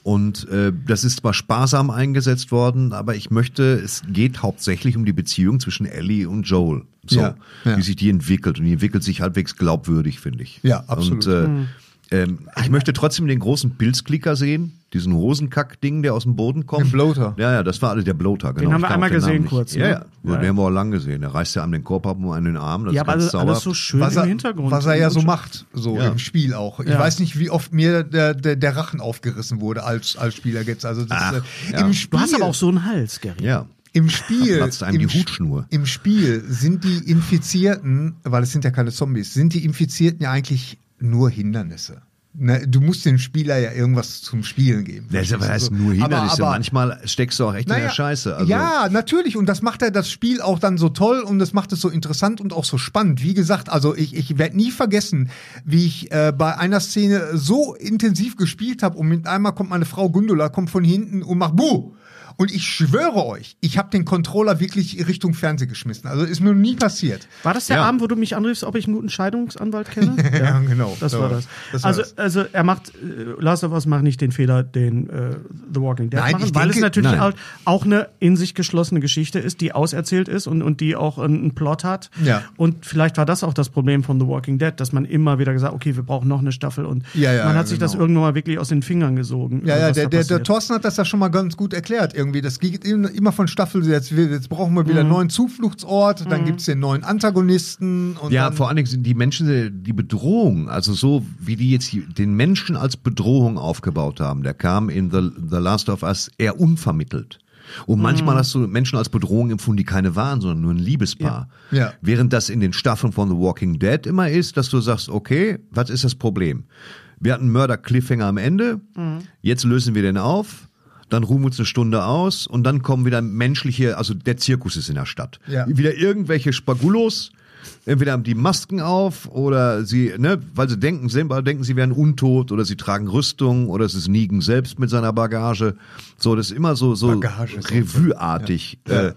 Und äh, das ist zwar sparsam eingesetzt worden, aber ich möchte, es geht hauptsächlich um die Beziehung zwischen Ellie und Joel. So, Ja, ja. wie sich die entwickelt. Und die entwickelt sich halbwegs glaubwürdig, finde ich. Ja, absolut. Und äh, ähm, ich möchte trotzdem den großen Pilzklicker sehen, diesen Rosenkack-Ding, der aus dem Boden kommt. Den Bloater. Ja, ja, das war also der Bloater, genau. haben Ich wir einmal den gesehen kurz, Ja, ne? ja, Ja, den ja. haben wir auch lang gesehen. Der reißt ja einem den Korb ab und in den Arm. Das ja, ist aber ganz alles, alles so schön was im er, Hintergrund. was er ja so macht, so Ja. im Spiel auch. Ich Ja. weiß nicht, wie oft mir der, der, der Rachen aufgerissen wurde als, als Spieler jetzt. Also das, Ach, äh, ja. im Du Spiel, Du hast aber auch so einen Hals, Gary. Ja. im Spiel, platzt einem im, die Hutschnur. Im Spiel sind die Infizierten, weil es sind ja keine Zombies, sind die Infizierten ja eigentlich nur Hindernisse. Ne, du musst dem Spieler ja irgendwas zum Spielen geben. Das Verstehst du? heißt nur Hindernisse. Aber- aber- Manchmal steckst du auch echt in der Scheiße. Also, ja, natürlich. Und das macht ja das Spiel auch dann so toll und das macht es so interessant und auch so spannend. Wie gesagt, also ich, ich werde nie vergessen, wie ich äh, bei einer Szene so intensiv gespielt habe und mit einmal kommt meine Frau Gundula, kommt von hinten und macht Buh! Und ich schwöre euch, ich habe den Controller wirklich Richtung Fernseher geschmissen. Also ist mir noch nie passiert. War das der Ja. Abend, wo du mich anriefst, ob ich einen guten Scheidungsanwalt kenne? Ja, genau. Das So, war das. das war also, das. also er macht, äh, Last of Us macht nicht den Fehler, den äh, The Walking Dead Nein, machen, ich weil es denke- natürlich Nein. auch, eine in sich geschlossene Geschichte ist, die auserzählt ist und, und die auch einen, Plot hat. Ja. Und vielleicht war das auch das Problem von The Walking Dead, dass man immer wieder gesagt, okay, wir brauchen noch eine Staffel und Ja, ja, man hat ja, sich das genau. irgendwann mal wirklich aus den Fingern gesogen. Ja, äh, ja, was der, der, der. Thorsten hat das ja schon mal ganz gut erklärt irgendwie. Das geht immer von Staffel, jetzt, jetzt brauchen wir wieder einen neuen Zufluchtsort, dann gibt's den neuen Antagonisten. Ja, vor allen Dingen sind die Menschen, die Bedrohung, also so wie die jetzt den Menschen als Bedrohung aufgebaut haben, der kam in The, The Last of Us eher unvermittelt. Und manchmal hast du Menschen als Bedrohung empfunden, die keine waren, sondern nur ein Liebespaar. Ja. Ja. Während das in den Staffeln von The Walking Dead immer ist, dass du sagst, okay, was ist das Problem? Wir hatten einen Mörder-Cliffhanger am Ende, jetzt lösen wir den auf, dann ruhen wir uns eine Stunde aus und dann kommen wieder menschliche, also der Zirkus ist in der Stadt. Ja. Wieder irgendwelche Spagullos, entweder haben die Masken auf oder sie, ne, weil sie denken, selber denken, sie wären untot oder sie tragen Rüstung oder es ist Negan selbst mit seiner Bagage. So, das ist immer so, so Revue-artig. Äh,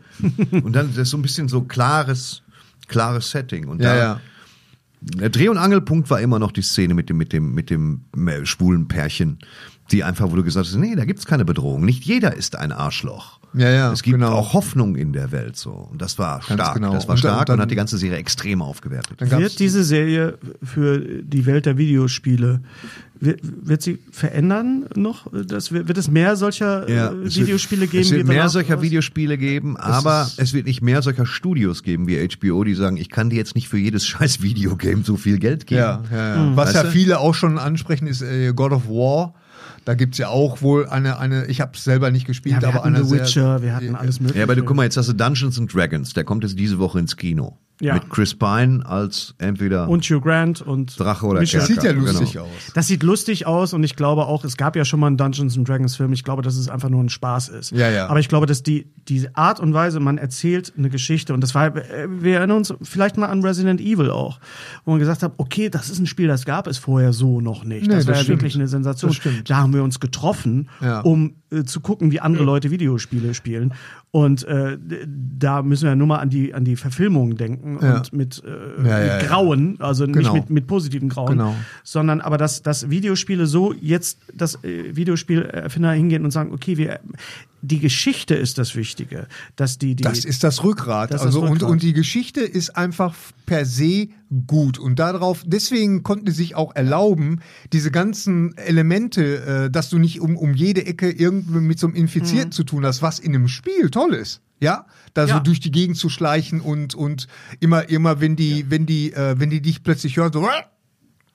und dann das ist so ein bisschen so klares, klares Setting. Und ja, da, ja. der Dreh- und Angelpunkt war immer noch die Szene mit dem, mit dem, mit dem äh, schwulen Pärchen, die einfach, wo du gesagt hast, nee, da gibt's keine Bedrohung. Nicht jeder ist ein Arschloch. Ja, ja, Es gibt genau. auch Hoffnung in der Welt, so. Und das war stark. genau. Das war Und dann- stark und, dann- hat die ganze Serie extrem aufgewertet. Wird diese Serie für die Welt der Videospiele, wird, wird sie verändern noch? Das, wird, wird es mehr solcher äh, es wird- Videospiele geben? Es wird mehr solcher Us? Videospiele geben, aber ist- es wird nicht mehr solcher Studios geben wie HBO, die sagen, ich kann dir jetzt nicht für jedes scheiß Videogame so viel Geld geben. Ja, ja, ja. Was Weißt ja du? viele auch schon ansprechen, ist äh, God of War. Da gibt's ja auch wohl eine, eine ich habe es selber nicht gespielt, Ja, wir aber hatten eine The sehr- Witcher, wir hatten alles mögliche. Ja, aber du guck mal, jetzt hast du Dungeons and Dragons, der kommt jetzt diese Woche ins Kino. Ja. Mit Chris Pine als entweder und Hugh Grant und Drache oder Michel Das sieht ja Kerker, lustig genau. aus. Das sieht lustig aus und ich glaube auch, es gab ja schon mal einen Dungeons and Dragons Film. Ich glaube, dass es einfach nur ein Spaß ist. Ja, ja. Aber ich glaube, dass die, diese Art und Weise, man erzählt eine Geschichte und das war, wir erinnern uns vielleicht mal an Resident Evil auch, wo man gesagt hat, okay, das ist ein Spiel, das gab es vorher so noch nicht. Nee, das war das ja stimmt. wirklich eine Sensation. Da haben wir uns getroffen, Ja. um äh, zu gucken, wie andere Leute Videospiele spielen. Und äh, da müssen wir ja nur mal an die, an die Verfilmungen denken Ja. und mit, äh, Ja, ja, mit. Grauen, also nicht Genau. mit, mit positiven Grauen, Genau. sondern aber dass, dass Videospiele so jetzt, dass äh, Videospielerfinder hingehen und sagen, okay, wir, die Geschichte ist das Wichtige, dass die, die Das ist das Rückgrat. Das ist das also Und, Rückgrat. und die Geschichte ist einfach per se gut. Und darauf, deswegen konnten die sich auch erlauben, diese ganzen Elemente, äh, dass du nicht um, um jede Ecke irgendwie mit so einem Infizierten zu tun hast, was in einem Spiel toll ist. Ja, da so Ja. durch die Gegend zu schleichen und, und immer, immer, wenn die, wenn die, äh, wenn die dich plötzlich hören, so,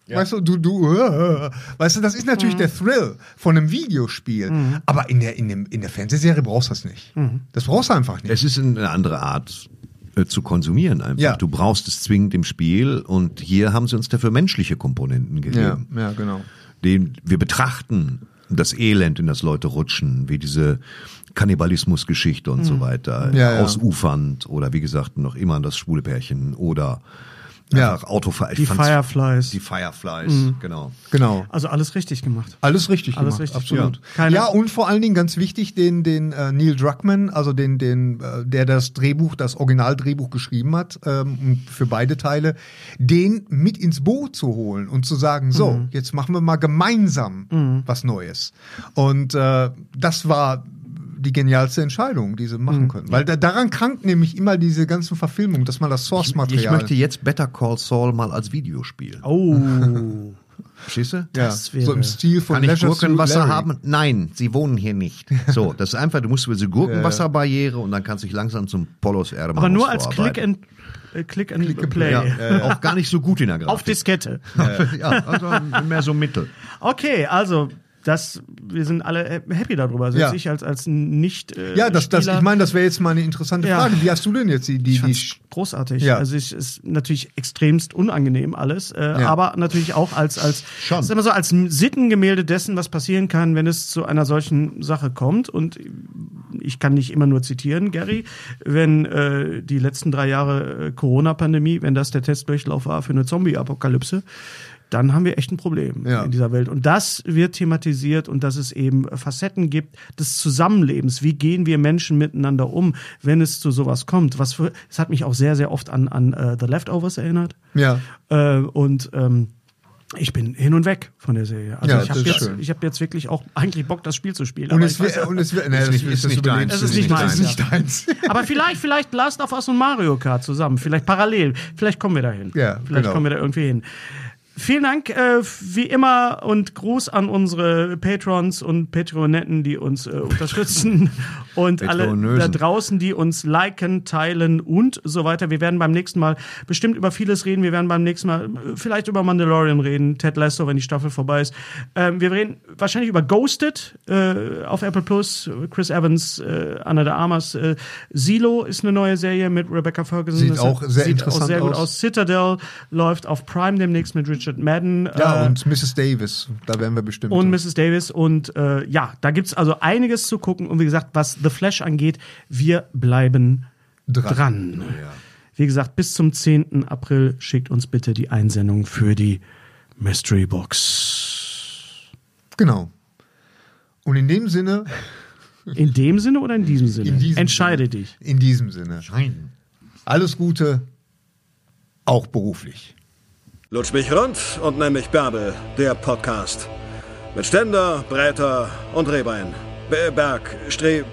Weißt du, du, du, äh, weißt du, das ist natürlich der Thrill von einem Videospiel. Aber in der, in, dem, in der Fernsehserie brauchst du das nicht. Das brauchst du einfach nicht. Es ist eine andere Art äh, zu konsumieren einfach. Ja. Du brauchst es zwingend im Spiel und hier haben sie uns dafür menschliche Komponenten ja, gegeben. ja, genau. Den, wir betrachten das Elend, in das Leute rutschen, wie diese Kannibalismusgeschichte und so weiter, Ja, ja. ausufernd oder wie gesagt noch immer das schwule Pärchen oder Ja. Ich Die Fireflies. Die Fireflies, genau. Genau. Also alles richtig gemacht. Alles richtig Alles gemacht, richtig absolut. gemacht. Keine- ja, und vor allen Dingen ganz wichtig, den, den äh, Neil Druckmann, also den, den, äh, der das Drehbuch, das Originaldrehbuch geschrieben hat, ähm, für beide Teile, den mit ins Boot zu holen und zu sagen, so, Mhm. jetzt machen wir mal gemeinsam was Neues. Und äh, das war die genialste Entscheidung, die sie machen Mhm. können. Weil da, daran krankt nämlich immer diese ganzen Verfilmungen, dass man das Ich Source-Material. möchte jetzt Better Call Saul mal als Videospiel. Oh. Verstehst du? ja, das wäre- so im Stil von Kann ich Leisure Gurkenwasser Larry. haben? Nein, sie wohnen hier nicht. So, das ist einfach, du musst über diese Gurkenwasserbarriere und dann kannst du dich langsam zum Polos Erde Aber nur als Click and, äh, Click and Play. ja, äh, auch gar nicht so gut in der Grafik. Auf Diskette. ja, also mehr so mittel. Okay, also das, wir sind alle happy darüber. Selbst Ja. ich als, als nicht äh, Ja, das, das, ich meine, das wäre jetzt mal eine interessante Ja. Frage. Wie hast du denn jetzt die, die, Ich die fand's großartig. Ja. Also es ist natürlich extremst unangenehm alles, äh, aber natürlich auch als als Schon. ist immer so als Sittengemälde dessen, was passieren kann, wenn es zu einer solchen Sache kommt. Und ich kann nicht immer nur zitieren, Gary, wenn äh, die letzten drei Jahre äh, Corona-Pandemie, wenn das der Testdurchlauf war für eine Zombie-Apokalypse. Dann haben wir echt ein Problem Ja. in dieser Welt. Und das wird thematisiert und dass es eben Facetten gibt des Zusammenlebens. Wie gehen wir Menschen miteinander um, wenn es zu sowas kommt? Was für, es hat mich auch sehr, sehr oft an, an äh, The Leftovers erinnert. Ja. Äh, und ähm, ich bin hin und weg von der Serie. Also Ja, ich das habe ist jetzt, schön. ich habe jetzt wirklich auch eigentlich Bock, das Spiel zu spielen. Und aber es weiß und es wird, nee, das nicht- ist, ist nicht deins. Das ist nicht meins, ist ja. deins. Aber vielleicht, vielleicht Last of Us und Mario Kart zusammen. Vielleicht parallel. Vielleicht kommen wir dahin. Ja, vielleicht genau. kommen wir da irgendwie hin. Vielen Dank, äh, wie immer, und Gruß an unsere Patrons und Patronetten, die uns äh, unterstützen und alle da draußen, die uns liken, teilen und so weiter. Wir werden beim nächsten Mal bestimmt über vieles reden. Wir werden beim nächsten Mal äh, vielleicht über Mandalorian reden, Ted Lasso, wenn die Staffel vorbei ist. Ähm, wir reden wahrscheinlich über Ghosted äh, auf Apple Plus, Chris Evans, äh, Anna de Armas. Äh, Silo ist eine neue Serie mit Rebecca Ferguson. Sieht Das auch sehr sieht interessant auch sehr gut aus. aus. Citadel läuft auf Prime demnächst mit Richard Madden. Ja, äh, und Mrs. Davis, da werden wir bestimmt. und Mrs. Davis. Und äh, ja, da gibt's also einiges zu gucken. Und wie gesagt, was The Flash angeht, wir bleiben dran. Dran. Wie gesagt, bis zum 10. April schickt uns bitte die Einsendung für die Mystery Box. Genau. Und in dem Sinne, In dem Sinne oder in diesem Sinne? in diesem Entscheide Sinne, dich. In diesem Sinne. Alles Gute, auch beruflich. Lutsch mich rund und nenn mich Bärbel, der Podcast. Mit Ständer, Breiter und Rehbein. Be- Berg, Stre... Äh,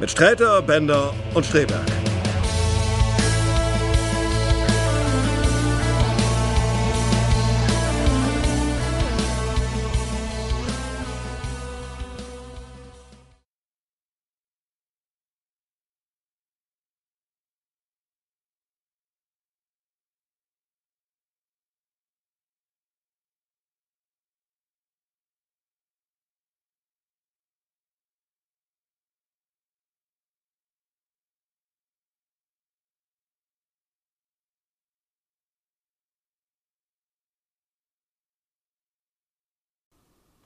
mit Sträter, Bender und Streberg.